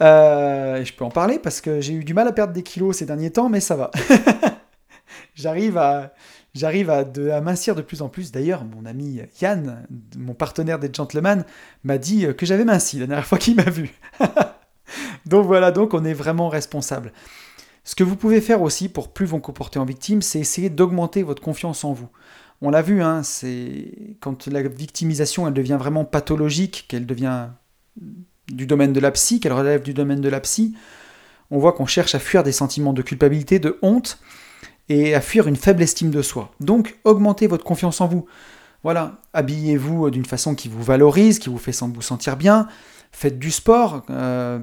je peux en parler parce que j'ai eu du mal à perdre des kilos ces derniers temps, mais ça va. J'arrive à, j'arrive à, mincir de plus en plus. D'ailleurs, mon ami Yann, mon partenaire des gentlemen, m'a dit que j'avais minci la dernière fois qu'il m'a vu. donc voilà, donc on est vraiment responsable. Ce que vous pouvez faire aussi pour plus vous comporter en victime, c'est essayer d'augmenter votre confiance en vous. On l'a vu, hein, c'est quand la victimisation elle devient vraiment pathologique, qu'elle devient du domaine de la psy, qu'elle relève du domaine de la psy, on voit qu'on cherche à fuir des sentiments de culpabilité, de honte, et à fuir une faible estime de soi. Donc, augmentez votre confiance en vous. Voilà, habillez-vous d'une façon qui vous valorise, qui vous fait vous sentir bien, faites du sport. Euh,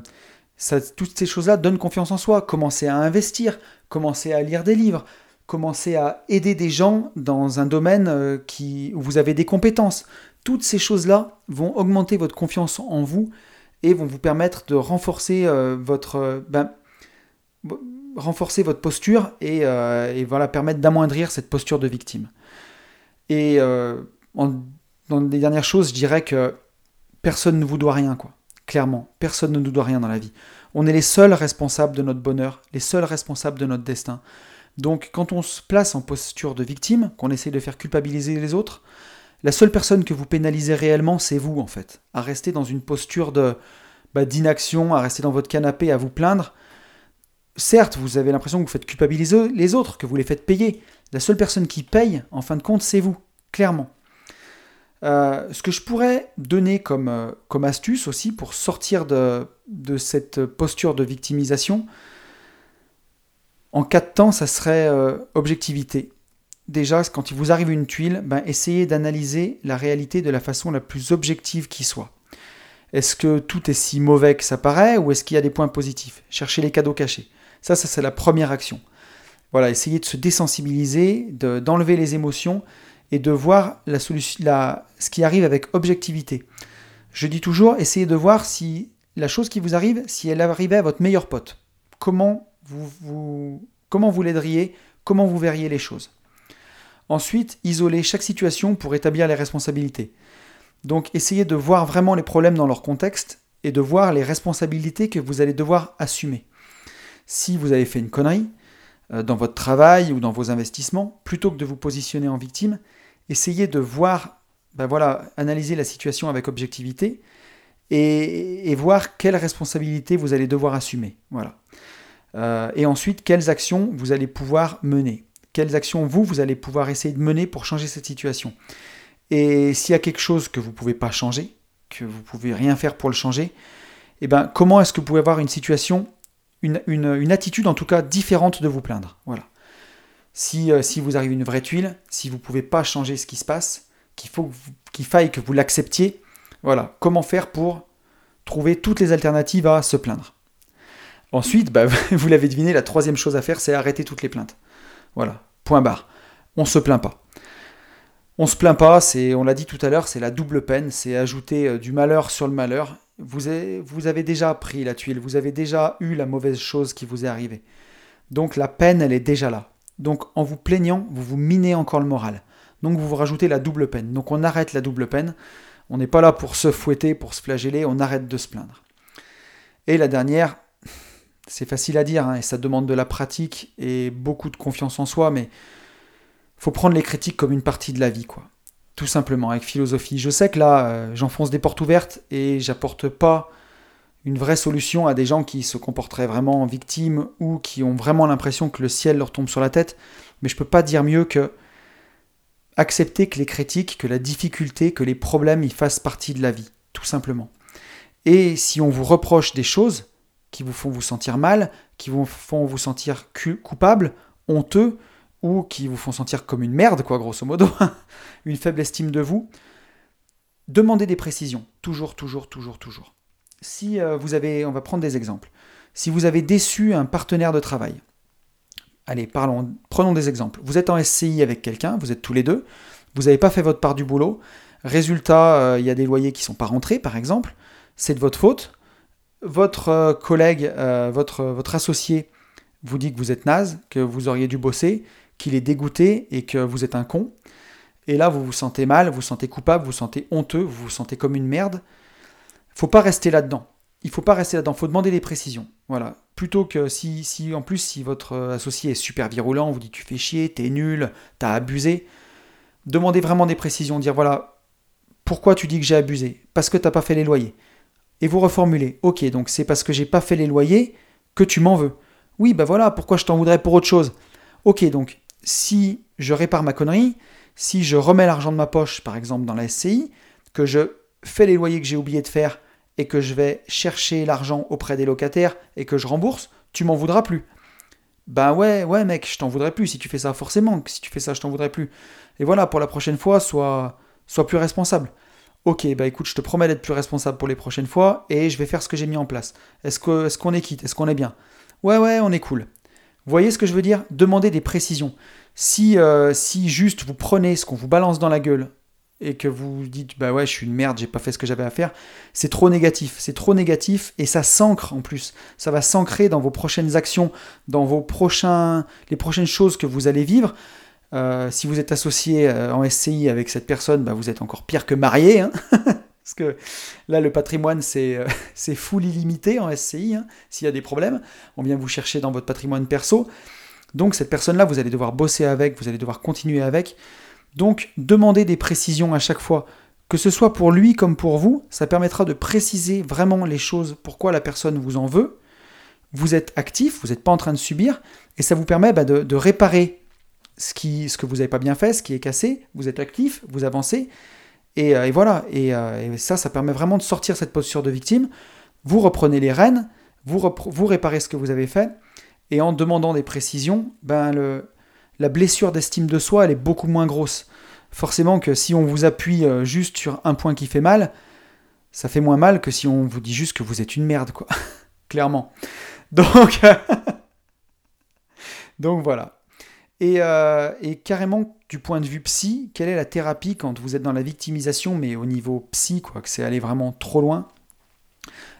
toutes ces choses-là donnent confiance en soi. Commencez à investir, commencez à lire des livres, commencez à aider des gens dans un domaine euh, où vous avez des compétences. Toutes ces choses-là vont augmenter votre confiance en vous et vont vous permettre de renforcer euh, votre, ben, renforcer votre posture et, euh, voilà, permettre d'amoindrir cette posture de victime. Et euh, dans les dernières choses, je dirais que personne ne vous doit rien. Quoi. Clairement, personne ne nous doit rien dans la vie. On est les seuls responsables de notre bonheur, les seuls responsables de notre destin. Donc quand on se place en posture de victime, qu'on essaie de faire culpabiliser les autres, la seule personne que vous pénalisez réellement, c'est vous en fait. À rester dans une posture de bah, d'inaction, à rester dans votre canapé, à vous plaindre. Certes, vous avez l'impression que vous faites culpabiliser les autres, que vous les faites payer. La seule personne qui paye, en fin de compte, c'est vous, clairement. Euh, ce que je pourrais donner comme, euh, astuce aussi pour sortir de, cette posture de victimisation, en cas de temps, ça serait euh, objectivité. Déjà, quand il vous arrive une tuile, ben, essayez d'analyser la réalité de la façon la plus objective qui soit. Est-ce que tout est si mauvais que ça paraît ou est-ce qu'il y a des points positifs? Cherchez les cadeaux cachés. Ça, ça c'est la première action. Voilà, essayez de se désensibiliser, d'enlever les émotions et de voir ce qui arrive avec objectivité. Je dis toujours, essayez de voir si la chose qui vous arrive, si elle arrivait à votre meilleur pote. Comment vous, vous, comment vous l'aideriez Comment vous verriez les choses Ensuite, isolez chaque situation pour établir les responsabilités. Donc essayez de voir vraiment les problèmes dans leur contexte et de voir les responsabilités que vous allez devoir assumer. Si vous avez fait une connerie euh, dans votre travail ou dans vos investissements, plutôt que de vous positionner en victime, essayez de voir, ben voilà, analyser la situation avec objectivité et, voir quelles responsabilités vous allez devoir assumer. Voilà. Euh, et ensuite, quelles actions vous allez pouvoir mener. Quelles actions vous, vous allez pouvoir essayer de mener pour changer cette situation. Et s'il y a quelque chose que vous ne pouvez pas changer, que vous ne pouvez rien faire pour le changer, eh ben, comment est-ce que vous pouvez avoir une situation, une, attitude en tout cas différente de vous plaindre Voilà. Si, euh, si vous arrivez une vraie tuile, si vous ne pouvez pas changer ce qui se passe, qu'il faille que vous l'acceptiez, voilà. Comment faire pour trouver toutes les alternatives à se plaindre? Ensuite, bah, vous l'avez deviné, la troisième chose à faire, c'est arrêter toutes les plaintes. Voilà, point barre. On se plaint pas. On se plaint pas, c'est, on l'a dit tout à l'heure, c'est la double peine, c'est ajouter euh, du malheur sur le malheur. Vous avez, déjà pris la tuile, vous avez déjà eu la mauvaise chose qui vous est arrivée. Donc la peine, elle est déjà là. Donc en vous plaignant, vous vous minez encore le moral. Donc vous vous rajoutez la double peine. Donc on arrête la double peine. On n'est pas là pour se fouetter, pour se flageller, on arrête de se plaindre. Et la dernière, c'est facile à dire, hein, et ça demande de la pratique et beaucoup de confiance en soi, mais faut prendre les critiques comme une partie de la vie, quoi. Tout simplement, avec philosophie. Je sais que là, euh, j'enfonce des portes ouvertes et j'apporte pas une vraie solution à des gens qui se comporteraient vraiment en victime ou qui ont vraiment l'impression que le ciel leur tombe sur la tête. Mais je peux pas dire mieux que accepter que les critiques, que la difficulté, que les problèmes y fassent partie de la vie, tout simplement. Et si on vous reproche des choses qui vous font vous sentir mal, qui vous font vous sentir coupable, honteux, ou qui vous font sentir comme une merde, quoi, grosso modo, une faible estime de vous, demandez des précisions. Toujours, toujours, toujours, toujours. Si euh, vous avez, on va prendre des exemples. Si vous avez déçu un partenaire de travail, allez, parlons, prenons des exemples. Vous êtes en SCI avec quelqu'un, vous êtes tous les deux, vous n'avez pas fait votre part du boulot, résultat, euh, il y a des loyers qui ne sont pas rentrés, par exemple, c'est de votre faute. Votre euh, collègue, votre, votre associé vous dit que vous êtes naze, que vous auriez dû bosser, qu'il est dégoûté et que vous êtes un con. Et là, vous vous sentez mal, vous vous sentez coupable, vous vous sentez honteux, vous vous sentez comme une merde. Faut pas rester là-dedans. Il faut pas rester là-dedans. Faut demander des précisions. Voilà. Plutôt que si, si, en plus, si votre associé est super virulent, vous dit tu fais chier, t'es nul, t'as abusé, demandez vraiment des précisions. Dire voilà, pourquoi tu dis que j'ai abusé? Parce que t'as pas fait les loyers. Et vous reformulez. Ok, donc c'est parce que j'ai pas fait les loyers que tu m'en veux. Oui, ben voilà, pourquoi je t'en voudrais pour autre chose? Ok, donc si je répare ma connerie, si je remets l'argent de ma poche, par exemple dans la SCI, que je fais les loyers que j'ai oublié de faire et que je vais chercher l'argent auprès des locataires et que je rembourse, tu m'en voudras plus. Ben ouais, ouais mec, je t'en voudrais plus si tu fais ça, forcément. Si tu fais ça, je t'en voudrais plus. Et voilà, pour la prochaine fois, sois, sois plus responsable. Ok, bah écoute, je te promets d'être plus responsable pour les prochaines fois et je vais faire ce que j'ai mis en place. Est-ce est, qu'on est quitte? Est-ce qu'on est bien? Ouais, ouais, on est cool. Vous voyez ce que je veux dire? Demandez des précisions. Si, euh, si juste vous prenez ce qu'on vous balance dans la gueule et que vous dites bah ouais je suis une merde j'ai pas fait ce que j'avais à faire c'est trop négatif. C'est trop négatif et ça s'ancre en plus. Ça va s'ancrer dans vos prochaines actions dans vos prochains les prochaines choses que vous allez vivre. Euh, si vous êtes associé euh, en SCI avec cette personne bah vous êtes encore pire que marié hein Parce que là, le patrimoine, c'est euh, full illimité en SCI. hein. S'il y a des problèmes, on vient vous chercher dans votre patrimoine perso. Donc cette personne-là, vous allez devoir bosser avec, vous allez devoir continuer avec. Donc demandez des précisions à chaque fois. Que ce soit pour lui comme pour vous, ça permettra de préciser vraiment les choses, pourquoi la personne vous en veut. Vous êtes actif, vous n'êtes pas en train de subir, et ça vous permet bah, de, réparer ce que vous n'avez pas bien fait, ce qui est cassé. Vous êtes actif, vous avancez, et, euh, et voilà. Et, euh, et ça, ça permet vraiment de sortir cette posture de victime. Vous reprenez les rênes, vous réparez ce que vous avez fait, et en demandant des précisions, ben le, la blessure d'estime de soi, elle est beaucoup moins grosse. Forcément que si on vous appuie euh, juste sur un point qui fait mal, ça fait moins mal que si on vous dit juste que vous êtes une merde, quoi. Clairement. Donc, donc voilà. Et, euh, et carrément, du point de vue psy, quelle est la thérapie quand vous êtes dans la victimisation, mais au niveau psy, quoi, que c'est aller vraiment trop loin?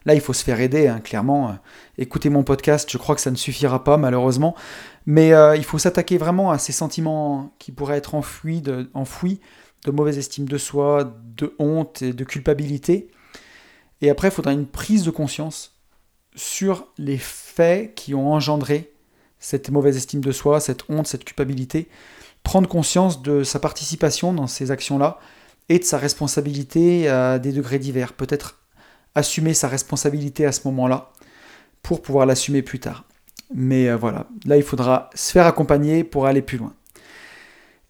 Là, il faut se faire aider, hein, clairement. Écoutez mon podcast, je crois que ça ne suffira pas, malheureusement. Mais euh, il faut s'attaquer vraiment à ces sentiments qui pourraient être enfouis de, enfouis de mauvaise estime de soi, de honte et de culpabilité. Et après, il faudra une prise de conscience sur les faits qui ont engendré cette mauvaise estime de soi, cette honte, cette culpabilité. Prendre conscience de sa participation dans ces actions-là et de sa responsabilité à des degrés divers. Peut-être assumer sa responsabilité à ce moment-là pour pouvoir l'assumer plus tard. Mais euh, voilà, là il faudra se faire accompagner pour aller plus loin.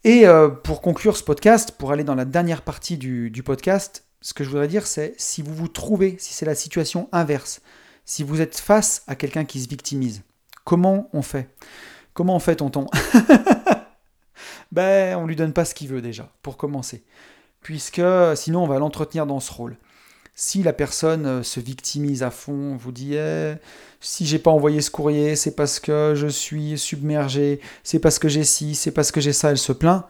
Et euh, pour conclure ce podcast, pour aller dans la dernière partie du, du podcast, ce que je voudrais dire c'est si vous vous trouvez, si c'est la situation inverse, si vous êtes face à quelqu'un qui se victimise, comment on fait? Comment on fait tonton? Ben on lui donne pas ce qu'il veut déjà, pour commencer. Puisque sinon on va l'entretenir dans ce rôle si la personne euh, se victimise à fond, vous dit eh, si j'ai pas envoyé ce courrier, c'est parce que je suis submergé, c'est parce que j'ai ci, c'est parce que j'ai ça, elle se plaint.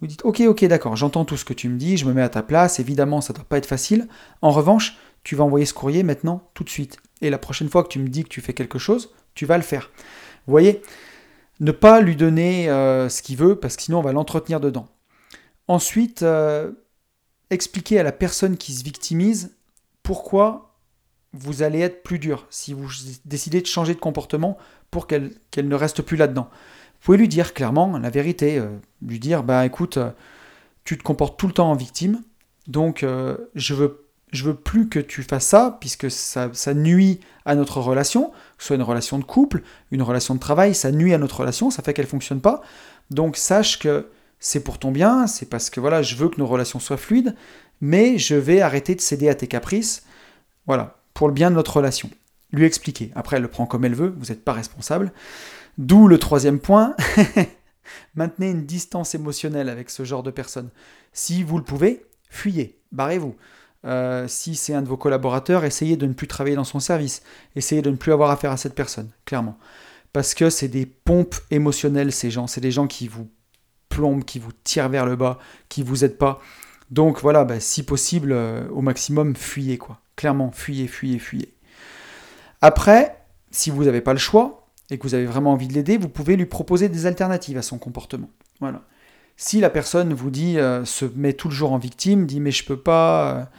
Vous dites ok, ok, d'accord, j'entends tout ce que tu me dis, je me mets à ta place, évidemment ça doit pas être facile. En revanche, tu vas envoyer ce courrier maintenant, tout de suite. Et la prochaine fois que tu me dis que tu fais quelque chose, tu vas le faire. Vous voyez Ne pas lui donner euh, ce qu'il veut, parce que sinon on va l'entretenir dedans. Ensuite, euh, expliquer à la personne qui se victimise pourquoi vous allez être plus dur si vous décidez de changer de comportement pour qu'elle ne reste plus là-dedans. Vous pouvez lui dire clairement la vérité, euh, lui dire bah écoute, tu te comportes tout le temps en victime, donc je veux veux plus que tu fasses ça puisque ça nuit à notre relation, soit une relation de couple, une relation de travail, ça nuit à notre relation, ça fait qu'elle fonctionne pas. Donc sache que c'est pour ton bien, c'est parce que voilà, je veux que nos relations soient fluides, mais je vais arrêter de céder à tes caprices, voilà, pour le bien de notre relation. Lui expliquer. Après, elle le prend comme elle veut, vous n'êtes pas responsable. D'où le troisième point, maintenez une distance émotionnelle avec ce genre de personnes. Si vous le pouvez, fuyez, barrez-vous. Euh, si c'est un de vos collaborateurs, essayez de ne plus travailler dans son service. Essayez de ne plus avoir affaire à cette personne, clairement. Parce que c'est des pompes émotionnelles, ces gens. C'est des gens qui vous plombent, qui vous tirent vers le bas, qui vous aident pas. Donc voilà, bah, si possible, euh, au maximum, fuyez quoi. Clairement, fuyez, fuyez, fuyez. Après, si vous n'avez pas le choix et que vous avez vraiment envie de l'aider, vous pouvez lui proposer des alternatives à son comportement. Voilà. Si la personne vous dit, euh, se met tout le jour en victime, dit mais je peux pas,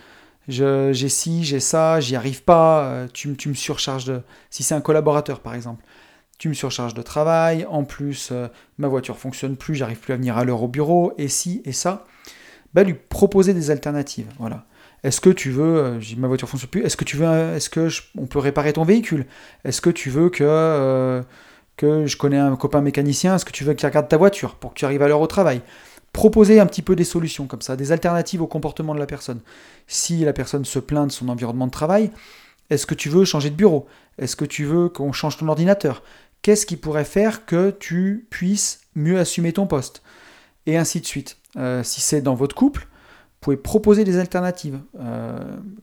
j'ai ci, j'ai ça, j'y arrive pas, euh, tu, me- surcharges de... Si c'est un collaborateur par exemple, tu me surcharges de travail, en plus euh, ma voiture fonctionne plus, j'arrive plus à venir à l'heure au bureau, et ci et ça, bah, lui proposer des alternatives. Voilà. Est-ce que tu veux, euh, ma voiture fonctionne plus, est-ce que tu veux, est-ce que peut réparer ton véhicule? Est-ce que tu veux que, euh, que je connais un copain mécanicien, est-ce que tu veux qu'il regarde ta voiture pour que tu arrives à l'heure au travail? Proposer un petit peu des solutions comme ça, des alternatives au comportement de la personne. Si la personne se plaint de son environnement de travail, est-ce que tu veux changer de bureau? Est-ce que tu veux qu'on change ton ordinateur? Qu'est-ce qui pourrait faire que tu puisses mieux assumer ton poste? Et ainsi de suite. Euh, si c'est dans votre couple, vous pouvez proposer des alternatives. Euh,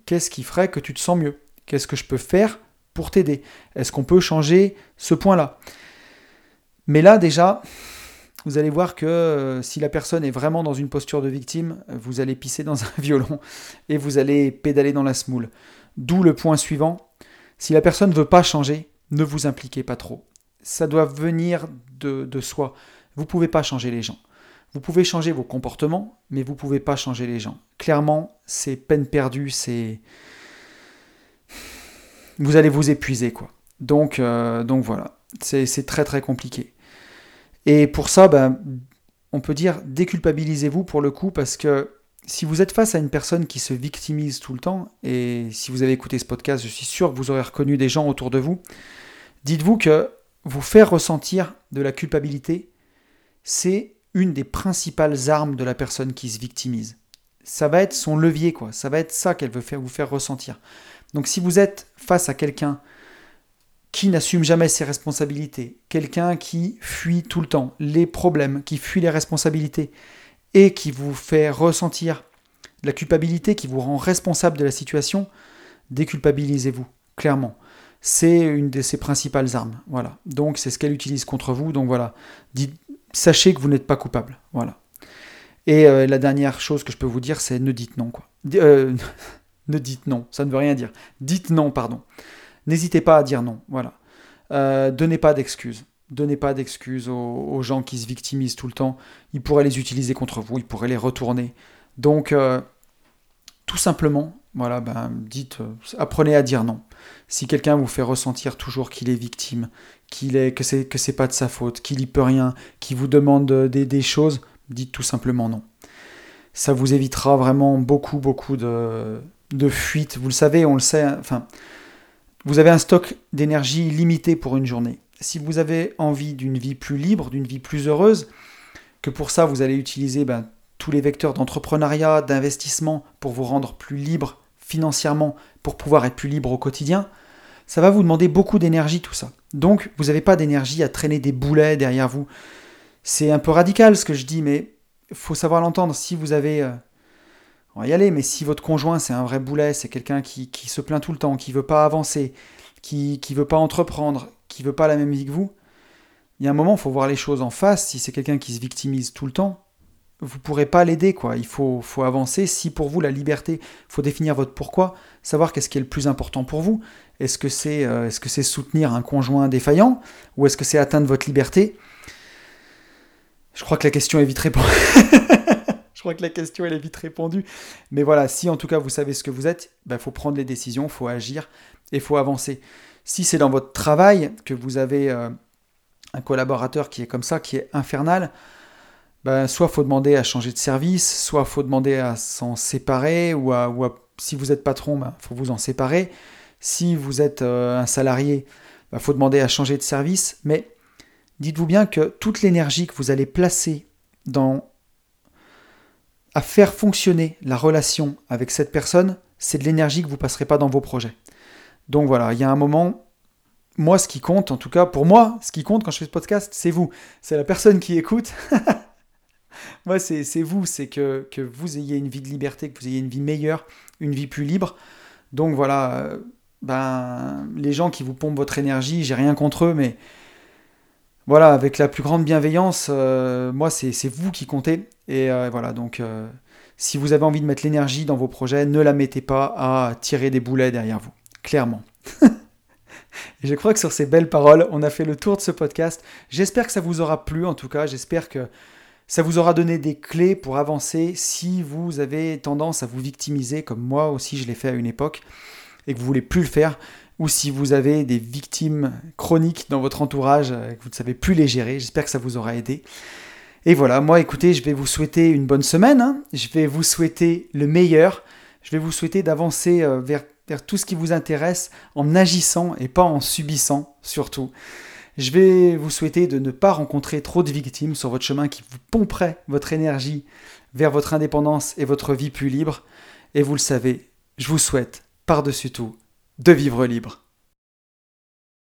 Qu'est-ce qui ferait que tu te sens mieux? Qu'est-ce que je peux faire pour t'aider? Est-ce qu'on peut changer ce point-là? Mais là, déjà, vous allez voir que euh, si la personne est vraiment dans une posture de victime, vous allez pisser dans un violon et vous allez pédaler dans la smoule. D'où le point suivant. Si la personne ne veut pas changer, ne vous impliquez pas trop. Ça doit venir de, soi. Vous ne pouvez pas changer les gens. Vous pouvez changer vos comportements, mais vous ne pouvez pas changer les gens. clairement, c'est peine perdue, c'est... Vous allez vous épuiser, quoi. Donc, euh, donc voilà, c'est très très compliqué. Et pour ça, ben, on peut dire déculpabilisez-vous pour le coup, parce que si vous êtes face à une personne qui se victimise tout le temps, et si vous avez écouté ce podcast, je suis sûr que vous aurez reconnu des gens autour de vous, dites-vous que vous faire ressentir de la culpabilité, c'est une des principales armes de la personne qui se victimise. Ça va être son levier, quoi. Ça va être ça qu'elle veut faire, vous faire ressentir. Donc si vous êtes face à quelqu'un qui n'assume jamais ses responsabilités, quelqu'un qui fuit tout le temps les problèmes, qui fuit les responsabilités, et qui vous fait ressentir la culpabilité, qui vous rend responsable de la situation, déculpabilisez-vous, clairement. C'est une de ses principales armes. Voilà. Donc c'est ce qu'elle utilise contre vous. Donc voilà. Sachez que vous n'êtes pas coupable. Voilà. Et euh, la dernière chose que je peux vous dire, c'est ne dites non. Quoi. Euh, ne dites non, ça ne veut rien dire. Dites non, pardon. N'hésitez pas à dire non. Voilà. Euh, donnez pas d'excuses. Donnez pas d'excuses aux, gens qui se victimisent tout le temps. Ils pourraient les utiliser contre vous, ils pourraient les retourner. Donc, euh, tout simplement, voilà, ben, dites, euh, apprenez à dire non. Si quelqu'un vous fait ressentir toujours qu'il est victime, qu'il est, que c'est que c'est pas de sa faute, qu'il y peut rien, qu'il vous demande des, des, choses, dites tout simplement non. Ça vous évitera vraiment beaucoup, beaucoup de, de fuites. Vous le savez, on le sait. Enfin, vous avez un stock d'énergie limité pour une journée si vous avez envie d'une vie plus libre, d'une vie plus heureuse, que pour ça vous allez utiliser ben, tous les vecteurs d'entrepreneuriat, d'investissement pour vous rendre plus libre financièrement, pour pouvoir être plus libre au quotidien, ça va vous demander beaucoup d'énergie tout ça. Donc vous n'avez pas d'énergie à traîner des boulets derrière vous. C'est un peu radical ce que je dis, mais faut savoir l'entendre. Si vous avez... On va y aller, mais si votre conjoint c'est un vrai boulet, c'est quelqu'un qui, se plaint tout le temps, qui veut pas avancer, qui ne veut pas entreprendre, qui veut pas la même vie que vous, il y a un moment, il faut voir les choses en face. Si c'est quelqu'un qui se victimise tout le temps, vous pourrez pas l'aider, quoi. Il faut, faut avancer. Si pour vous la liberté, faut définir votre pourquoi, savoir qu'est-ce qui est le plus important pour vous. Est-ce que c'est euh, est-ce que c'est soutenir un conjoint défaillant ou est-ce que c'est atteindre votre liberté? Je crois que la question est vite répondue. Crois que la question elle est vite répondue. Mais voilà, si en tout cas vous savez ce que vous êtes, il ben, faut prendre les décisions, faut agir et faut avancer. Si c'est dans votre travail que vous avez euh, un collaborateur qui est comme ça, qui est infernal, ben, soit faut demander à changer de service, soit faut demander à s'en séparer, ou, à, si vous êtes patron, il ben, faut vous en séparer. Si vous êtes euh, un salarié, il faut demander à changer de service. Mais dites-vous bien que toute l'énergie que vous allez placer dans à faire fonctionner la relation avec cette personne, c'est de l'énergie que vous passerez pas dans vos projets. Donc voilà, il y a un moment, moi ce qui compte, en tout cas pour moi, ce qui compte quand je fais ce podcast, c'est vous. C'est la personne qui écoute. moi c'est vous, c'est que, que, vous ayez une vie de liberté, que vous ayez une vie meilleure, une vie plus libre. Donc voilà, euh, ben, les gens qui vous pompent votre énergie, j'ai rien contre eux, mais voilà, avec la plus grande bienveillance, euh, moi c'est vous qui comptez. Et euh, voilà, donc si vous avez envie de mettre l'énergie dans vos projets, ne la mettez pas à tirer des boulets derrière vous clairement. Je crois que sur ces belles paroles, on a fait le tour de ce podcast. J'espère que ça vous aura plu, en tout cas. J'espère que ça vous aura donné des clés pour avancer si vous avez tendance à vous victimiser, comme moi aussi je l'ai fait à une époque, et que vous voulez plus le faire, ou si vous avez des victimes chroniques dans votre entourage et que vous ne savez plus les gérer. J'espère que ça vous aura aidé. Et voilà, moi écoutez, je vais vous souhaiter une bonne semaine. Hein. Je vais vous souhaiter le meilleur. Je vais vous souhaiter d'avancer euh, vers tout ce qui vous intéresse en agissant et pas en subissant surtout. Je vais vous souhaiter de ne pas rencontrer trop de victimes sur votre chemin qui vous pomperaient votre énergie vers votre indépendance et votre vie plus libre. Et vous le savez, je vous souhaite, par-dessus tout, de vivre libre.